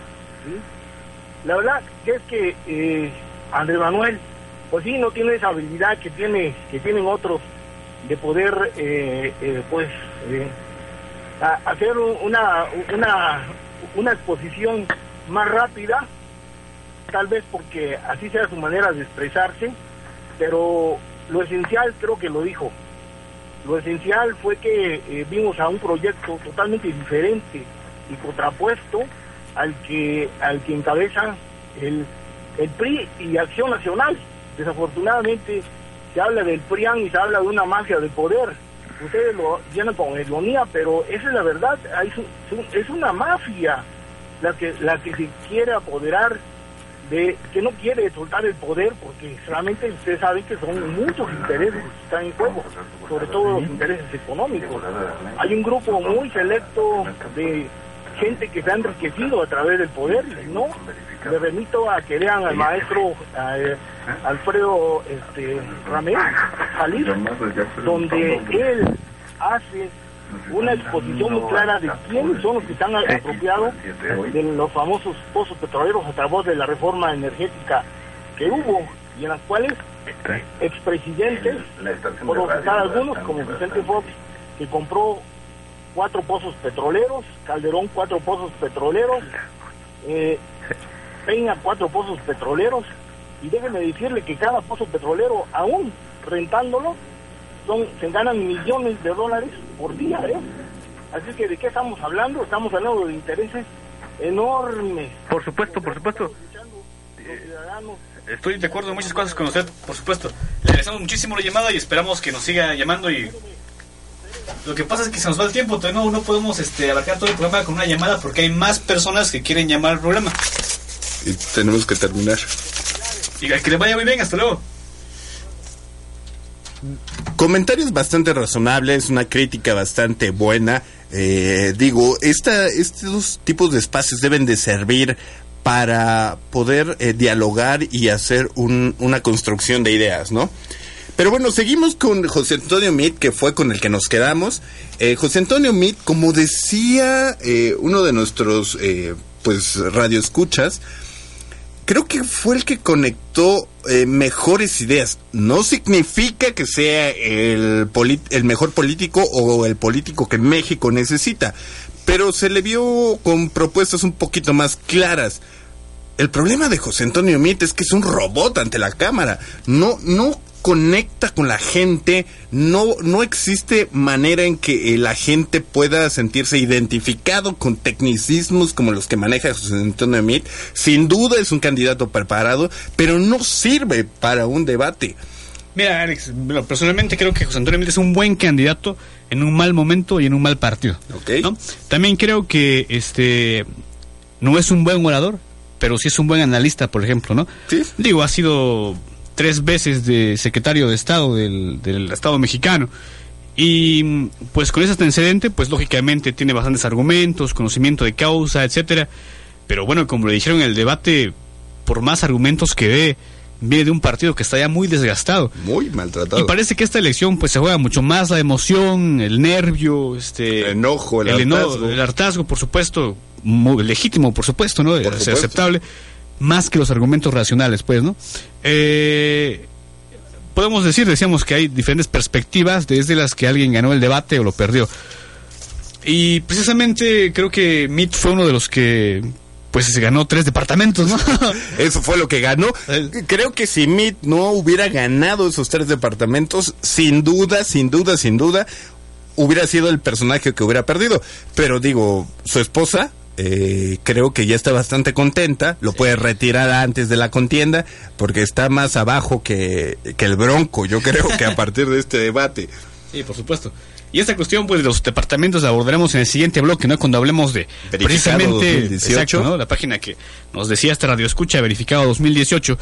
La verdad es que eh, Andrés Manuel, pues sí, no tiene esa habilidad que tiene que tienen otros de poder, eh, eh, pues, eh, hacer un- una, una, una exposición más rápida, tal vez porque así sea su manera de expresarse, pero lo esencial creo que lo dijo. Lo esencial fue que eh, vimos a un proyecto totalmente diferente y contrapuesto al que al que encabeza el, el PRI y Acción Nacional. Desafortunadamente se habla del PRIAN y se habla de una mafia de poder. Ustedes lo llenan con ironía, pero esa es la verdad. Su- es una mafia la que la que se quiere apoderar de que no quiere soltar el poder porque realmente ustedes saben que son muchos intereses que están en juego, sobre todo los intereses económicos. Hay un grupo muy selecto de gente que se ha enriquecido a través del poder no le remito a que lean al maestro eh, Alfredo este, Ramírez Jalil, donde él hace una exposición muy clara de quiénes son los que están apropiados de los famosos pozos petroleros a través de la reforma energética que hubo y en las cuales expresidentes, por citar algunos, como Vicente Fox, que compró cuatro pozos petroleros, Calderón cuatro pozos petroleros, eh, Peña cuatro pozos petroleros, y déjeme decirle que cada pozo petrolero, aún rentándolo, son, se ganan millones de dólares por día, ¿eh? Así que, ¿de qué estamos hablando? Estamos hablando de intereses enormes. Por supuesto, por supuesto. Los ciudadanos Estoy de acuerdo en muchas cosas con usted, por supuesto. Le agradecemos muchísimo la llamada y esperamos que nos siga llamando y... Lo que pasa es que se nos va el tiempo, todavía no, no podemos este, abarcar todo el programa con una llamada porque hay más personas que quieren llamar al programa. Y tenemos que terminar. Y que le vaya muy bien, hasta luego. Comentarios bastante razonables, una crítica bastante buena. Eh, digo, esta, estos tipos de espacios deben de servir para poder eh, dialogar y hacer un- una construcción de ideas, ¿no? Pero bueno, seguimos con José Antonio Mit, que fue con el que nos quedamos. Eh, José Antonio Mit, como decía eh, uno de nuestros eh, pues radioescuchas, creo que fue el que conectó eh, mejores ideas. No significa que sea el, el mejor político o el político que México necesita, pero se le vio con propuestas un poquito más claras. El problema de José Antonio Mit es que es un robot ante la cámara. No, no conecta con la gente, no, no existe manera en que eh, la gente pueda sentirse identificado con tecnicismos como los que maneja José Antonio Meade. Sin duda es un candidato preparado, pero no sirve para un debate. Mira, Alex, bueno, personalmente creo que José Antonio Meade es un buen candidato en un mal momento y en un mal partido. ¿no? También creo que este no es un buen orador, pero sí es un buen analista, por ejemplo, ¿no? Digo, ha sido tres veces de secretario de Estado del, del Estado mexicano. Y pues con ese antecedente, pues lógicamente tiene bastantes argumentos, conocimiento de causa, etcétera. Pero bueno, como le dijeron en el debate, por más argumentos que dé, viene de un partido que está ya muy desgastado. Muy maltratado. Y parece que esta elección pues se juega mucho más la emoción, el nervio, este el enojo, el, hartazgo. el hartazgo, por supuesto, muy legítimo, por supuesto, ¿no? Es supuesto. aceptable, más que los argumentos racionales, pues, ¿no? Eh, podemos decir, decíamos que hay diferentes perspectivas desde las que alguien ganó el debate o lo perdió. Y precisamente creo que Mitt fue uno de los que pues se ganó tres departamentos, ¿no? [LAUGHS] Eso fue lo que ganó. Creo que si Mitt no hubiera ganado esos tres departamentos, sin duda, sin duda, sin duda, hubiera sido el personaje que hubiera perdido. Pero digo, su esposa, eh, creo que ya está bastante contenta, lo puede retirar antes de la contienda, porque está más abajo que, que el bronco, yo creo que a [LAUGHS] partir de este debate. Sí, por supuesto. Y esta cuestión, pues, de los departamentos la abordaremos en el siguiente bloque, ¿no? Cuando hablemos de precisamente 2018. exacto, ¿no? La página que nos decía esta radio escucha, verificado 2018.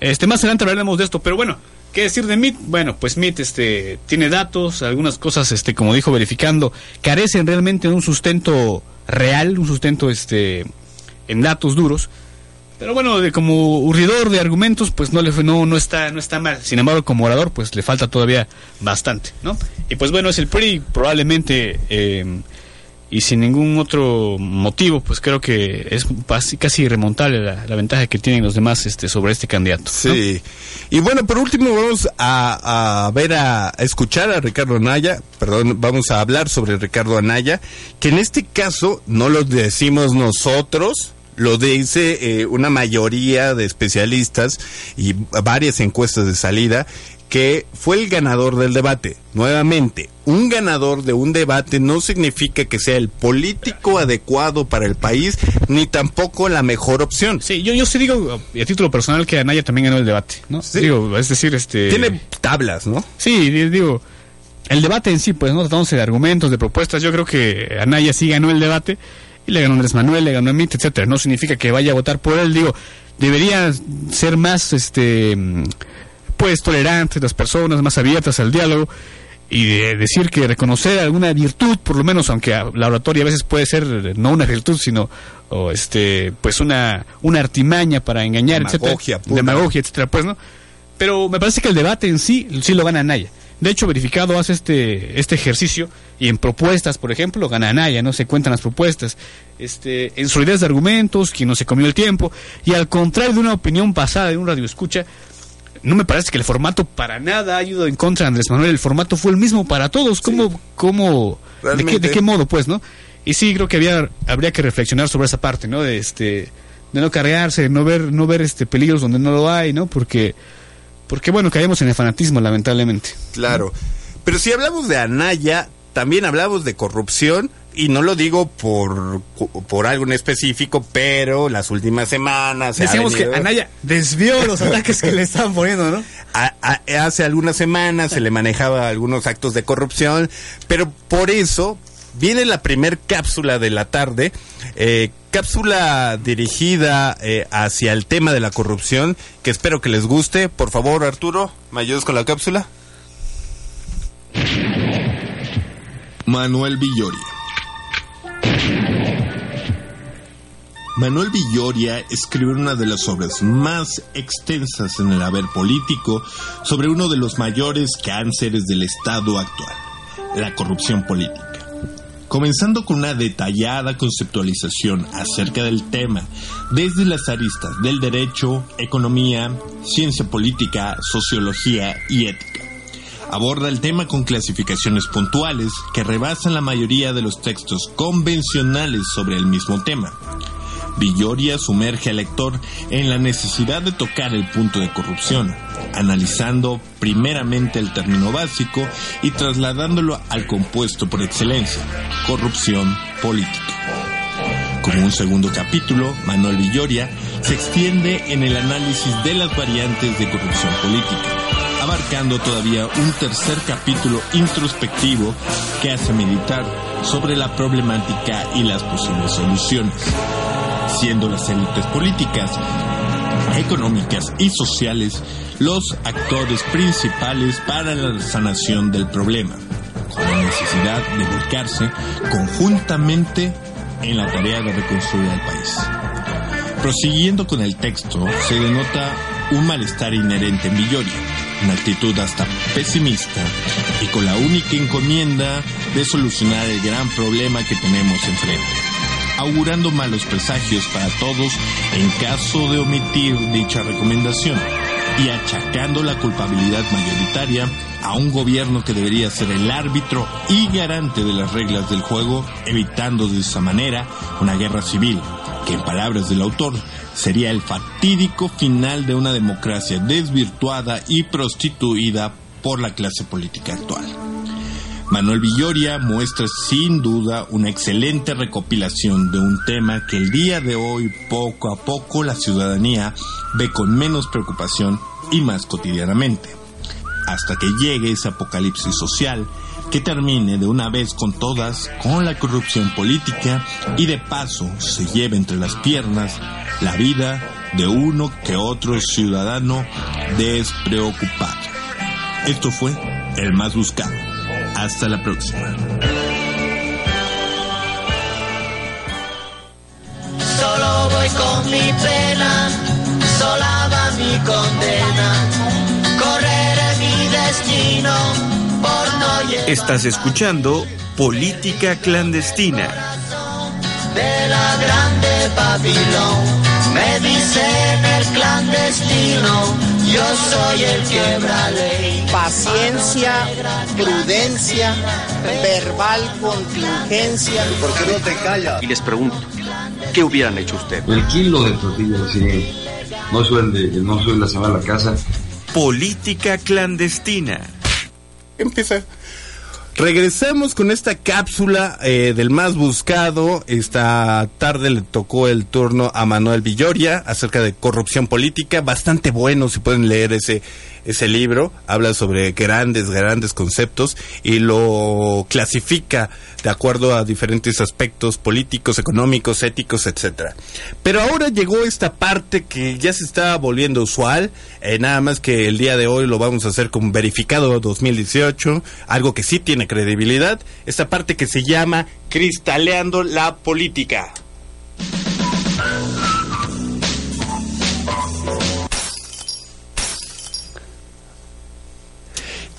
Este, más adelante hablaremos de esto, pero bueno, ¿qué decir de MIT? Bueno, pues MIT, este, tiene datos, algunas cosas, este, como dijo, verificando, carecen realmente de un sustento real, un sustento, este, en datos duros. Pero bueno, de como urridor de argumentos, pues no le no, no está no está mal. Sin embargo, como orador, pues le falta todavía bastante, ¿no? Y pues bueno, es el PRI, probablemente, eh, y sin ningún otro motivo, pues creo que es casi, irremontable la, la ventaja que tienen los demás este, sobre este candidato. Sí. Y bueno, por último vamos a, a ver, a, a escuchar a Ricardo Anaya, perdón, vamos a hablar sobre Ricardo Anaya, que en este caso no lo decimos nosotros, lo dice eh, una mayoría de especialistas y varias encuestas de salida, que fue el ganador del debate. Nuevamente, un ganador de un debate no significa que sea el político adecuado para el país, ni tampoco la mejor opción. Sí, yo, yo sí digo, y a título personal, que Anaya también ganó el debate, ¿no? Digo, es decir, este... Tiene tablas, ¿no? Sí, di- digo, el debate en sí, pues, no tratándose de argumentos, de propuestas, yo creo que Anaya sí ganó el debate, y le ganó Andrés Manuel, le ganó Emit, etcétera. No significa que vaya a votar por él, digo, debería ser más, este, pues, tolerantes las personas, más abiertas al diálogo, y de decir que reconocer alguna virtud, por lo menos, aunque la oratoria a veces puede ser no una virtud, sino o este pues una una artimaña para engañar, Demagogia etcétera, demagogia, etcétera, pues, ¿no? Pero me parece que el debate en sí sí lo gana Anaya. De hecho, verificado hace este este ejercicio y en propuestas, por ejemplo, gana Anaya, no se cuentan las propuestas. Este, en solidez de argumentos, quien no se comió el tiempo y al contrario de una opinión pasada de un radio escucha, no me parece que el formato para nada ha ido en contra de Andrés Manuel. El formato fue el mismo para todos. ¿Cómo, cómo, de qué, de qué modo, pues, no? Y sí, creo que había, habría que reflexionar sobre esa parte, ¿no? De este, de no cargarse, de no ver, no ver este peligros donde no lo hay, ¿no? Porque, porque bueno, caemos en el fanatismo, lamentablemente. Claro. Pero si hablamos de Anaya, también hablamos de corrupción, y no lo digo por, por algo en específico, pero las últimas semanas... Decíamos que Anaya desvió los [LAUGHS] ataques que le estaban poniendo, ¿no? A- a- hace algunas semanas se le manejaba algunos actos de corrupción, pero por eso viene la primer cápsula de la tarde, eh, cápsula dirigida eh, hacia el tema de la corrupción, que espero que les guste. Por favor, Arturo, ¿me ayudas con la cápsula? Manuel Villoria. Manuel Villoria escribió una de las obras más extensas en el haber político sobre uno de los mayores cánceres del Estado actual, la corrupción política. Comenzando con una detallada conceptualización acerca del tema desde las aristas del derecho, economía, ciencia política, sociología y ética aborda el tema con clasificaciones puntuales que rebasan la mayoría de los textos convencionales sobre el mismo tema. Villoria sumerge al lector en la necesidad de tocar el punto de corrupción, analizando primeramente el término básico y trasladándolo al compuesto por excelencia, corrupción política. Como un segundo capítulo, Manuel Villoria se extiende en el análisis de las variantes de corrupción política, abarcando todavía un tercer capítulo introspectivo que hace meditar sobre la problemática y las posibles soluciones, siendo las élites políticas, económicas y sociales los actores principales para la sanación del problema, con la necesidad de volcarse conjuntamente en la tarea de reconstruir al país. Prosiguiendo con el texto, se denota un malestar inherente en Villoria, una actitud hasta pesimista y con la única encomienda de solucionar el gran problema que tenemos enfrente, augurando malos presagios para todos en caso de omitir dicha recomendación y achacando la culpabilidad mayoritaria a un gobierno que debería ser el árbitro y garante de las reglas del juego, evitando de esa manera una guerra civil, que en palabras del autor sería el fatídico final de una democracia desvirtuada y prostituida por la clase política actual. Manuel Villoria muestra sin duda una excelente recopilación de un tema que el día de hoy poco a poco la ciudadanía ve con menos preocupación y más cotidianamente, hasta que llegue ese apocalipsis social que termine de una vez con todas con la corrupción política y de paso se lleve entre las piernas la vida de uno que otro ciudadano despreocupado. Esto fue el más buscado. Hasta la próxima. Solo voy con mi pena, sola va mi condena. Correré mi destino por no llevar Estás escuchando Política Clandestina. de la Babilón. Me dicen el clandestino, yo soy el quiebra ley. Paciencia, prudencia, verbal contingencia. ¿Por qué no te callas? Y les pregunto, ¿qué hubieran hecho ustedes? El kilo de tortillas así, no suele, no suele saber la casa. Política Clandestina. Empieza. Regresamos con esta cápsula eh, del más buscado. Esta tarde le tocó el turno a Manuel Villoria acerca de corrupción política. Bastante bueno si pueden leer ese, ese libro. Habla sobre grandes, grandes conceptos y lo clasifica de acuerdo a diferentes aspectos políticos, económicos, éticos, etcétera. Pero ahora llegó esta parte que ya se está volviendo usual. eh, nada más que el día de hoy lo vamos a hacer con verificado 2018, algo que sí tiene credibilidad. Esta parte que se llama cristaleando la política.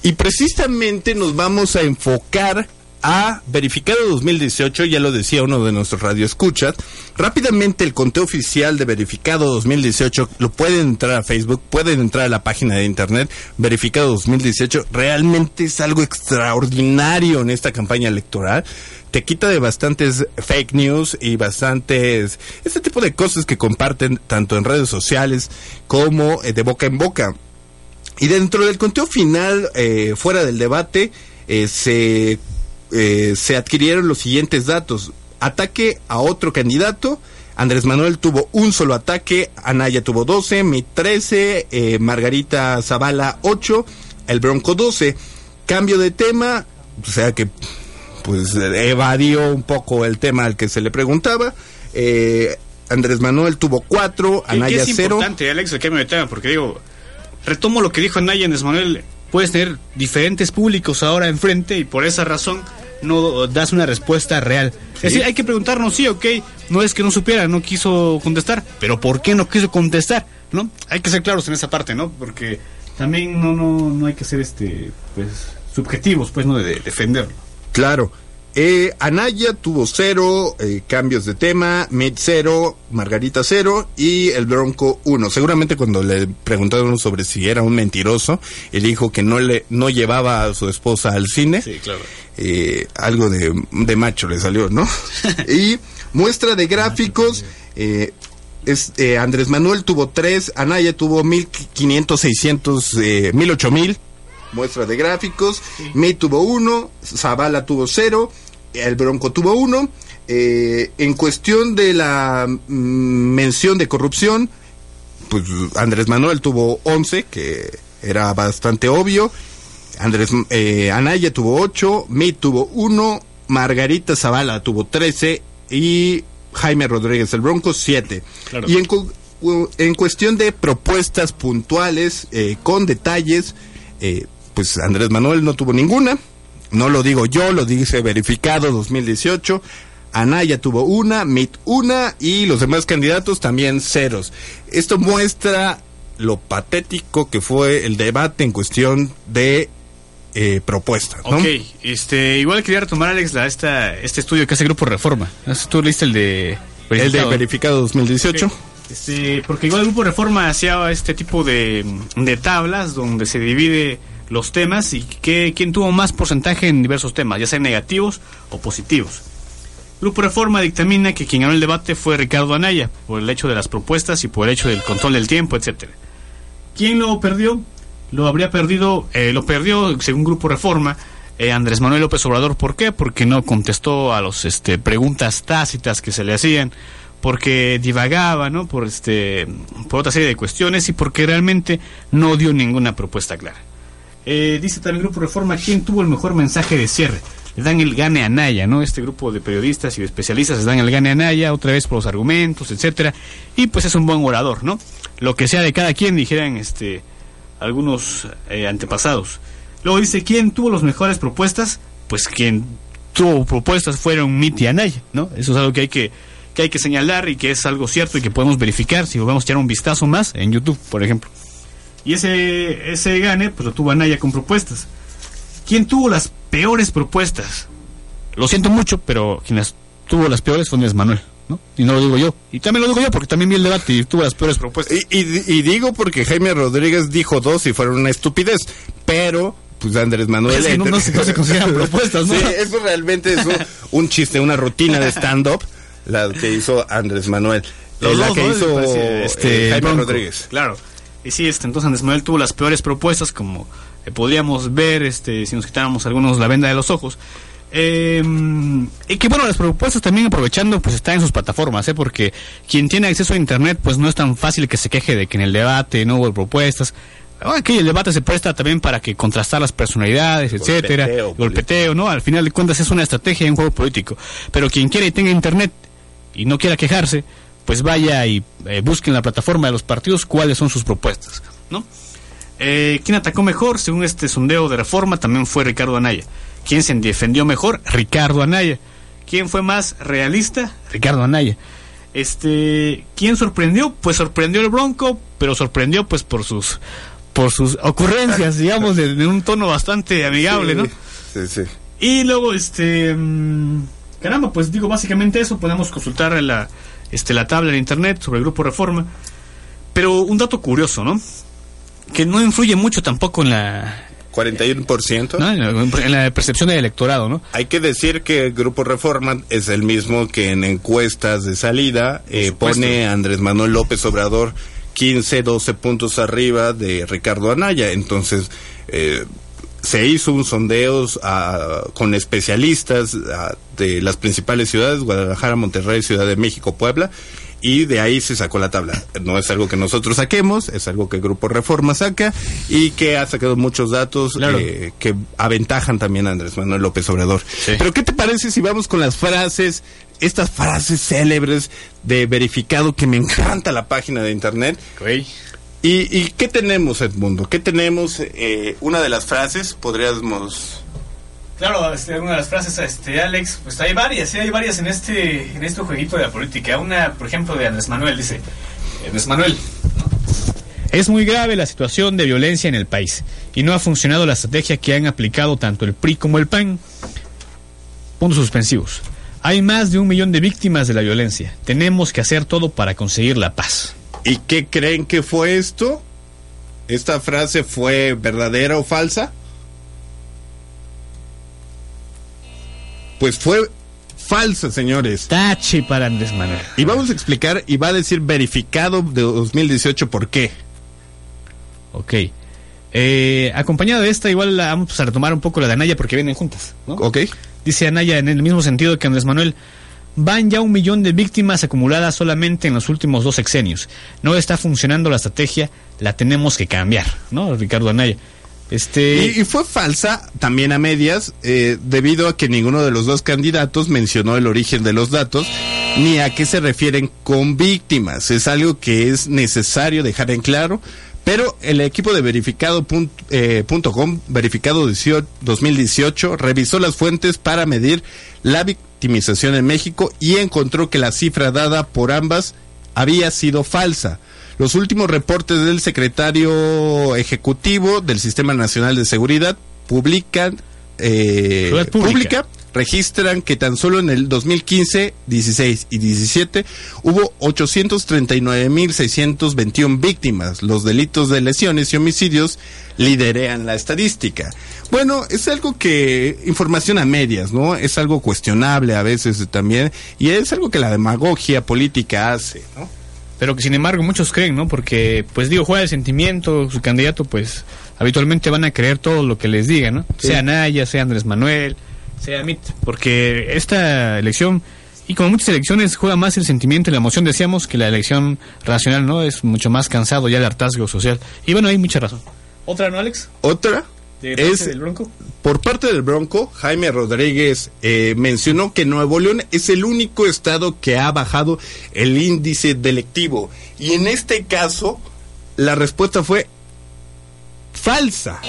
Y precisamente nos vamos a enfocar a Verificado 2018, ya lo decía uno de nuestros radioescuchas. Rápidamente el conteo oficial de Verificado 2018 lo pueden entrar a Facebook, pueden entrar a la página de internet Verificado 2018. Realmente es algo extraordinario en esta campaña electoral. Te quita de bastantes fake news y bastantes este tipo de cosas que comparten tanto en redes sociales como eh, de boca en boca. Y dentro del conteo final, eh, fuera del debate, eh, se, eh, se adquirieron los siguientes datos. Ataque a otro candidato. Andrés Manuel tuvo un solo ataque, Anaya tuvo 12, Mi 13, eh, Margarita Zavala 8, el Bronco 12. Cambio de tema, o sea que pues evadió un poco el tema al que se le preguntaba. Eh, Andrés Manuel tuvo 4, Que- Anaya que es 0. importante, Alex, el cambio de tema, porque digo, retomo lo que dijo Anaya Andrés Manuel, puedes tener diferentes públicos ahora enfrente y por esa razón no das una respuesta real. Es decir, hay que preguntarnos, sí, ok, no es que no supiera, no quiso contestar, pero ¿por qué no quiso contestar? ¿No? Hay que ser claros en esa parte, ¿no? Porque también no, no, no hay que ser este, pues, subjetivos, pues, ¿no? De, de defenderlo. Claro. Eh, Anaya tuvo cero eh, cambios de tema, Mid cero, Margarita cero y el Bronco uno. Seguramente cuando le preguntaron sobre si era un mentiroso, él dijo que no le no llevaba a su esposa al cine. Sí, claro. Eh, algo de, de macho le salió, ¿no? [LAUGHS] y muestra de gráficos Eh, es, eh, Andrés Manuel tuvo 3, Anaya tuvo 1500, 600, eh, 1000, 8000. Muestra de gráficos. May tuvo 1, Zavala tuvo 0, el Bronco tuvo 1. Eh, en cuestión de la mm, mención de corrupción, pues Andrés Manuel tuvo 11, que era bastante obvio. Andrés eh, Anaya tuvo 8, May tuvo 1, Margarita Zavala tuvo 13 y Jaime Rodríguez el Bronco 7. Claro. Y en, en cuestión de propuestas puntuales, eh, con detalles, eh, pues Andrés Manuel no tuvo ninguna. No lo digo yo, lo dice verificado 2018. Anaya tuvo una, Mit una y los demás candidatos también ceros. Esto muestra lo patético que fue el debate en cuestión de eh, propuestas. ¿no? Ok, este, igual quería retomar, Alex, la, esta, este estudio que hace Grupo Reforma. Tú leíste el de El de verificado 2018. Ok. Este, porque igual el Grupo Reforma hacía este tipo de, de tablas donde se divide los temas y que, quién tuvo más porcentaje en diversos temas, ya sean negativos o positivos. Grupo Reforma dictamina que quien ganó el debate fue Ricardo Anaya, por el hecho de las propuestas y por el hecho del control del tiempo, etcétera. ¿Quién lo perdió? Lo habría perdido, eh, lo perdió, según Grupo Reforma, eh, Andrés Manuel López Obrador. ¿Por qué? Porque no contestó a los este, preguntas tácitas que se le hacían, porque divagaba, ¿no? Por este, por otra serie de cuestiones y porque realmente no dio ninguna propuesta clara. Eh, dice también Grupo Reforma, ¿quién tuvo el mejor mensaje de cierre? Le dan el gane a Naya, ¿no? Este grupo de periodistas y de especialistas les dan el gane a Naya, otra vez por los argumentos, etcétera. Y pues es un buen orador, ¿no? Lo que sea de cada quien, dijeran este algunos eh, antepasados. Luego dice, ¿quién tuvo las mejores propuestas? Pues quien tuvo propuestas fueron Miti y Anaya, ¿no? Eso es algo que hay que, que hay que señalar y que es algo cierto y que podemos verificar si volvemos a echar un vistazo más en YouTube, por ejemplo. Y ese, ese gane, pues lo tuvo Anaya con propuestas. ¿Quién tuvo las peores propuestas? Lo siento mucho, pero quien las tuvo las peores fue Andrés Manuel, ¿no? Y no lo digo yo. Y también lo digo yo porque también vi el debate y tuvo las peores propuestas. Y, y- y digo porque Jaime Rodríguez dijo dos y fueron una estupidez, pero pues Andrés Manuel... Es que no- no se- no se consideran [LAUGHS] propuestas, ¿no? Sí, eso realmente es un, un chiste, una rutina de stand-up, la que hizo Andrés Manuel. Los Eh, la dos, que hizo este, eh, Jaime Bronco. Rodríguez. Claro. Y sí, este, entonces Andrés Manuel tuvo las peores propuestas, como eh, podríamos ver este, si nos quitáramos algunos la venda de los ojos. Eh, y que bueno, las propuestas también aprovechando, pues están en sus plataformas, ¿eh? porque quien tiene acceso a Internet, pues no es tan fácil que se queje de que en el debate no hubo propuestas. Aquí el debate se presta también para que contrastar las personalidades, etcétera, Golpeteo, golpeteo, ¿no? Al final de cuentas es una estrategia un juego político. Pero quien quiera y tenga internet y no quiera quejarse, pues vaya y eh, busque en la plataforma de los partidos cuáles son sus propuestas, ¿no? Eh, ¿Quién atacó mejor? Según este sondeo de reforma, también fue Ricardo Anaya. ¿Quién se defendió mejor? Ricardo Anaya. ¿Quién fue más realista? Ricardo Anaya. Este, ¿quién sorprendió? Pues sorprendió el Bronco, pero sorprendió pues por sus por sus ocurrencias, digamos, de, de un tono bastante amigable, ¿no? Sí, sí. Y luego, este. mm, caramba, pues digo básicamente eso. Podemos consultar la, este, la tabla en internet sobre el grupo Reforma. Pero un dato curioso, ¿no? Que no influye mucho tampoco en la. 41%. ¿no? En la- en la percepción del electorado, ¿no? Hay que decir que el Grupo Reforma es el mismo que en encuestas de salida eh, pone a Andrés Manuel López Obrador 15, 12 puntos arriba de Ricardo Anaya. Entonces, eh, se hizo un sondeo ah, con especialistas ah, de las principales ciudades, Guadalajara, Monterrey, Ciudad de México, Puebla, y de ahí se sacó la tabla. No es algo que nosotros saquemos, es algo que el Grupo Reforma saca y que ha sacado muchos datos Claro. eh, que aventajan también a Andrés Manuel López Obrador. Pero ¿qué te parece si vamos con las frases, estas frases célebres de verificado que me encanta la página de internet? ¿Y, y qué tenemos, Edmundo? ¿Qué tenemos? Eh, una de las frases, podríamos... Claro, este, una de las frases, este, Alex, pues hay varias, sí, hay varias en este, en este jueguito de la política. Una, por ejemplo, de Andrés Manuel, dice, Andrés Manuel, Es muy grave la situación de violencia en el país y no ha funcionado la estrategia que han aplicado tanto el PRI como el PAN. Puntos suspensivos. Hay más de un millón de víctimas de la violencia. Tenemos que hacer todo para conseguir la paz. ¿Y qué creen que fue esto? ¿Esta frase fue verdadera o falsa? Pues fue falsa, señores. Tache para Andrés Manuel. Y vamos a explicar y va a decir verificado de 2018 por qué. Ok. Eh, acompañado de esta, igual vamos a retomar un poco la de Anaya porque vienen juntas. ¿no? Ok. Dice Anaya en el mismo sentido que Andrés Manuel. Van ya un millón de víctimas acumuladas solamente en los últimos dos sexenios. No está funcionando la estrategia, la tenemos que cambiar, ¿no? Ricardo Anaya. Este. Y, fue falsa también a medias, eh, debido a que ninguno de los dos candidatos mencionó el origen de los datos, ni a qué se refieren con víctimas. Es algo que es necesario dejar en claro. Pero el equipo de verificado.com, eh, verificado 18 2018, revisó las fuentes para medir la victimización en México y encontró que la cifra dada por ambas había sido falsa. Los últimos reportes del secretario ejecutivo del Sistema Nacional de Seguridad publican eh, pública registran que tan solo en el 2015, 16 y 17 hubo 839.621 víctimas. Los delitos de lesiones y homicidios liderean la estadística. Bueno, es algo que, información a medias, ¿no? Es algo cuestionable a veces también y es algo que la demagogia política hace, ¿no? Pero que sin embargo muchos creen, ¿no? Porque, pues digo, juega el sentimiento, su candidato, pues habitualmente van a creer todo lo que les diga, ¿no? Sí. Sea Naya, sea Andrés Manuel, sea Mit. Porque esta elección, y como muchas elecciones, juega más el sentimiento y la emoción, decíamos, que la elección racional, ¿no? Es mucho más cansado ya el hartazgo social. Y bueno, hay mucha razón. ¿Otra, no, Alex? Otra ¿De es del Bronco? por parte del Bronco, Jaime Rodríguez eh, mencionó que Nuevo León es el único estado que ha bajado el índice delictivo. Y en este caso, la respuesta fue falsa.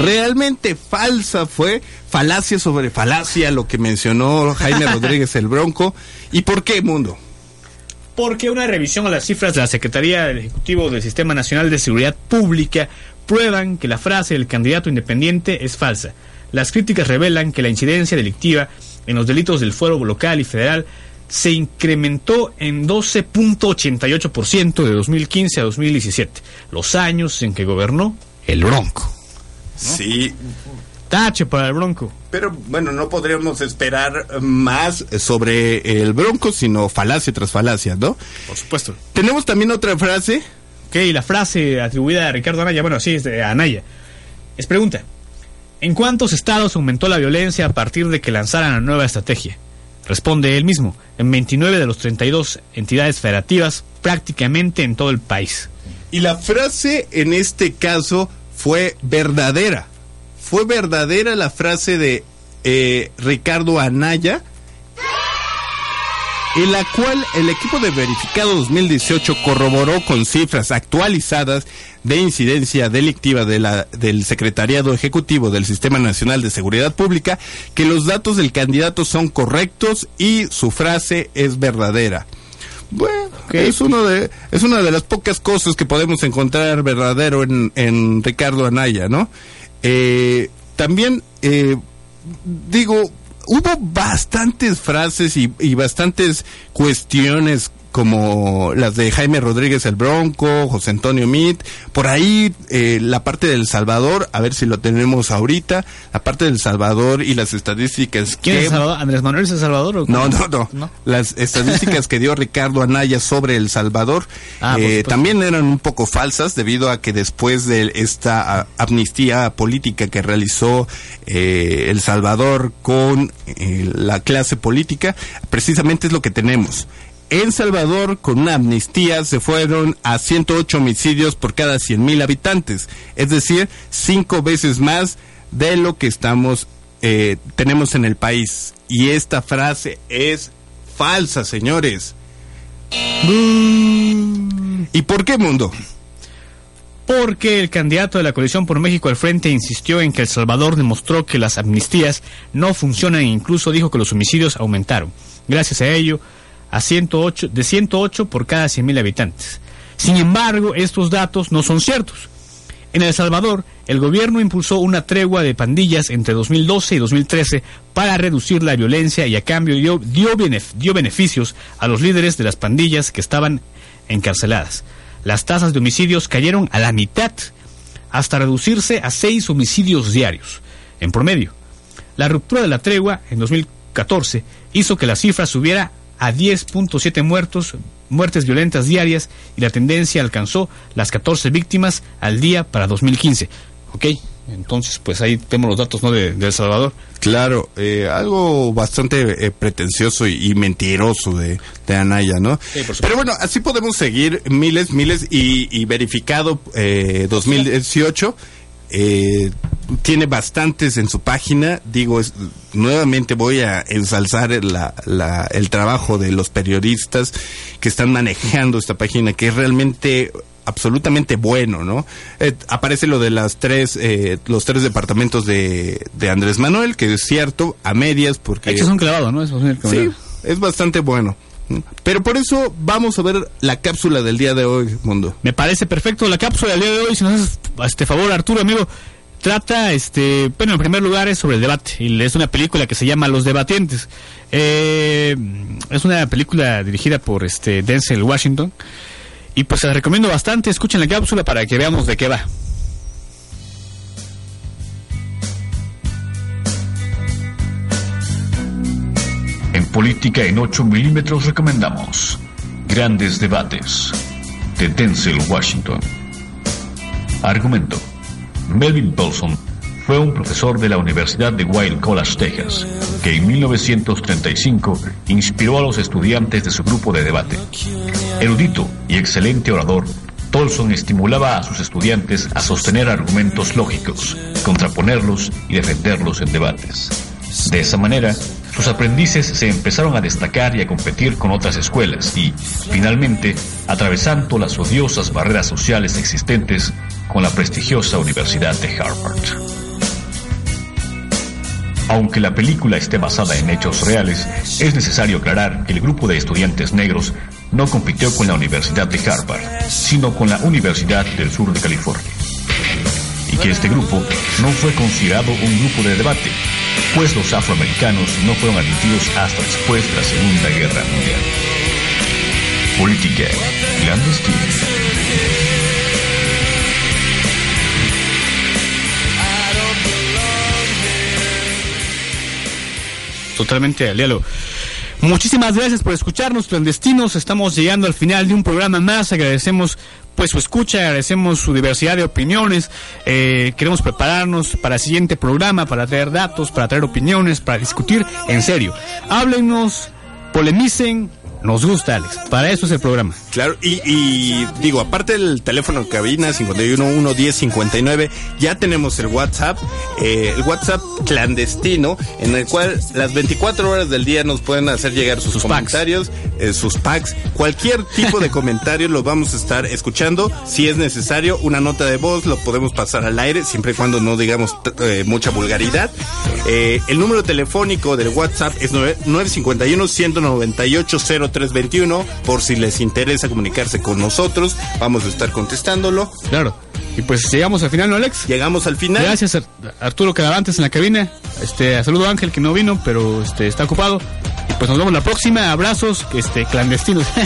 Realmente falsa fue falacia sobre falacia lo que mencionó Jaime [LAUGHS] Rodríguez el Bronco. ¿Y por qué, mundo? Porque una revisión a las cifras de la Secretaría del Ejecutivo del Sistema Nacional de Seguridad Pública prueban que la frase del candidato independiente es falsa. Las críticas revelan que la incidencia delictiva en los delitos del fuero local y federal se incrementó en 12.88% de 2015 a 2017, los años en que gobernó el Bronco. Sí, Tache para el Bronco. Pero bueno, no podríamos esperar más sobre el Bronco, sino falacia tras falacia, ¿no? Por supuesto. Tenemos también otra frase. Ok, la frase atribuida a Ricardo Anaya, bueno, sí, es de Anaya. Es pregunta. ¿En cuántos estados aumentó la violencia a partir de que lanzaran la nueva estrategia? Responde él mismo, en 29 de los 32 entidades federativas, prácticamente en todo el país. Y la frase en este caso fue verdadera. Fue verdadera la frase de eh, Ricardo Anaya, en la cual el equipo de verificado 2018 corroboró con cifras actualizadas de incidencia delictiva de la, del Secretariado Ejecutivo del Sistema Nacional de Seguridad Pública que los datos del candidato son correctos y su frase es verdadera. Bueno, es uno de es una de las pocas cosas que podemos encontrar verdadero en, en Ricardo Anaya, ¿no? Eh, también eh, digo hubo bastantes frases y, y bastantes cuestiones como las de Jaime Rodríguez el Bronco, José Antonio Mit, por ahí eh, la parte del Salvador, a ver si lo tenemos ahorita, la parte del Salvador y las estadísticas ¿Quién que es Salvador? ¿Andrés Manuel es El Salvador? o no, cómo? no, no, Las estadísticas que dio Ricardo Anaya sobre El Salvador Ah, eh, también eran un poco falsas debido a que después de esta amnistía política que realizó eh, El Salvador con eh, la clase política, precisamente es lo que tenemos. En Salvador, con una amnistía, se fueron a 108 homicidios por cada 100 mil habitantes, es decir, cinco veces más de lo que estamos eh, tenemos en el país. Y esta frase es falsa, señores. ¿Y por qué, mundo? Porque el candidato de la coalición por México al frente insistió en que El Salvador demostró que las amnistías no funcionan e incluso dijo que los homicidios aumentaron. Gracias a ello, a 108, de 108 por cada 100.000 habitantes. Sin embargo, estos datos no son ciertos. En El Salvador, el gobierno impulsó una tregua de pandillas entre 2012 y 2013 para reducir la violencia y a cambio dio, dio, benef- dio beneficios a los líderes de las pandillas que estaban encarceladas. Las tasas de homicidios cayeron a la mitad, hasta reducirse a seis homicidios diarios, en promedio. La ruptura de la tregua en 2000 14 hizo que la cifra subiera a 10.7 muertos, muertes violentas diarias y la tendencia alcanzó las 14 víctimas al día para 2015. ¿Ok? Entonces, pues ahí tenemos los datos, ¿no? De, de El Salvador. Claro, eh, algo bastante eh, pretencioso y, y mentiroso de, de Anaya, ¿no? Pero bueno, así podemos seguir miles, miles y, y verificado eh, 2018. Eh, tiene bastantes en su página. Digo, es, nuevamente voy a ensalzar la- la- el trabajo de los periodistas que están manejando esta página, que es realmente absolutamente bueno, ¿no? Eh, aparece lo de las tres, eh, los tres departamentos de, de Andrés Manuel, que es cierto, a medias, porque... Hacer un clavado, ¿no? Es Sí, es bastante bueno. Pero por eso vamos a ver la cápsula del día de hoy, Mundo. Me parece perfecto la cápsula del día de hoy. Si nos este favor, Arturo, amigo, trata, este, bueno, en primer lugar es sobre el debate. Es una película que se llama Los Debatientes. Eh, es una película dirigida por este Denzel Washington. Y pues se la recomiendo bastante. Escuchen la cápsula para que veamos de qué va. En política en 8 milímetros recomendamos Grandes Debates de Denzel Washington. Argumento. Melvin Paulson fue un profesor de la Universidad de Wild College, Texas, que en 1935 inspiró a los estudiantes de su grupo de debate. Erudito y excelente orador, Tolson estimulaba a sus estudiantes a sostener argumentos lógicos, contraponerlos y defenderlos en debates. De esa manera, sus aprendices se empezaron a destacar y a competir con otras escuelas y, finalmente, atravesando las odiosas barreras sociales existentes con la prestigiosa Universidad de Harvard. Aunque la película esté basada en hechos reales, es necesario aclarar que el grupo de estudiantes negros no compitió con la Universidad de Harvard, sino con la Universidad del Sur de California. Y que este grupo no fue considerado un grupo de debate, pues los afroamericanos no fueron admitidos hasta después de la Segunda Guerra Mundial. Política clandestina. Totalmente al diálogo. Muchísimas gracias por escucharnos, clandestinos. Estamos llegando al final de un programa más. Agradecemos pues su escucha, agradecemos su diversidad de opiniones. Eh, queremos prepararnos para el siguiente programa, para traer datos, para traer opiniones, para discutir en serio. Háblenos, polemicen. Nos gusta, Alex. Para eso es el programa. Claro, y, y digo, aparte del teléfono en cabina 51 10 59, ya tenemos el WhatsApp, eh, el WhatsApp clandestino, en el cual las 24 horas del día nos pueden hacer llegar sus, comentarios, eh, sus packs, cualquier tipo de [LAUGHS] comentario lo vamos a estar escuchando. Si es necesario, una nota de voz lo podemos pasar al aire, siempre y cuando no digamos eh, mucha vulgaridad. Eh, el número telefónico del WhatsApp es 9- 951 198 0321 por si les interesa comunicarse con nosotros, vamos a estar contestándolo. Claro. Y pues llegamos al final, ¿no, Alex? Llegamos al final. Gracias, Ar- Arturo Caravantes en la cabina. Este, saludo a Ángel que no vino, pero este está ocupado. Y pues nos vemos la próxima. Abrazos, este, clandestinos. [LAUGHS]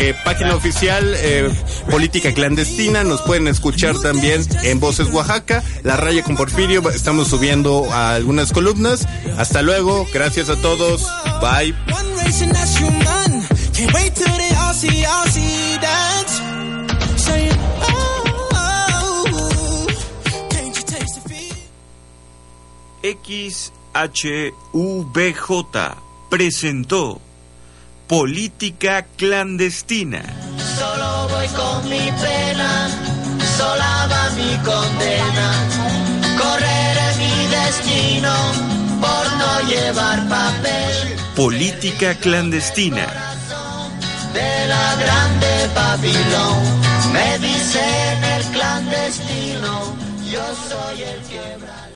Eh, página oficial eh, Política Clandestina, nos pueden escuchar también en Voces Oaxaca, La Raya con Porfirio, estamos subiendo a algunas columnas. Hasta luego, gracias a todos, bye. Can't wait till they all see, all see dance. Saying, oh, oh, can't you taste the feeling? Presentó Política Clandestina. Solo voy con mi pena, sola va mi condena. Correré mi destino por no llevar papel Política Clandestina. De la grande Babilón. Me dicen el clandestino, yo soy el quebrado.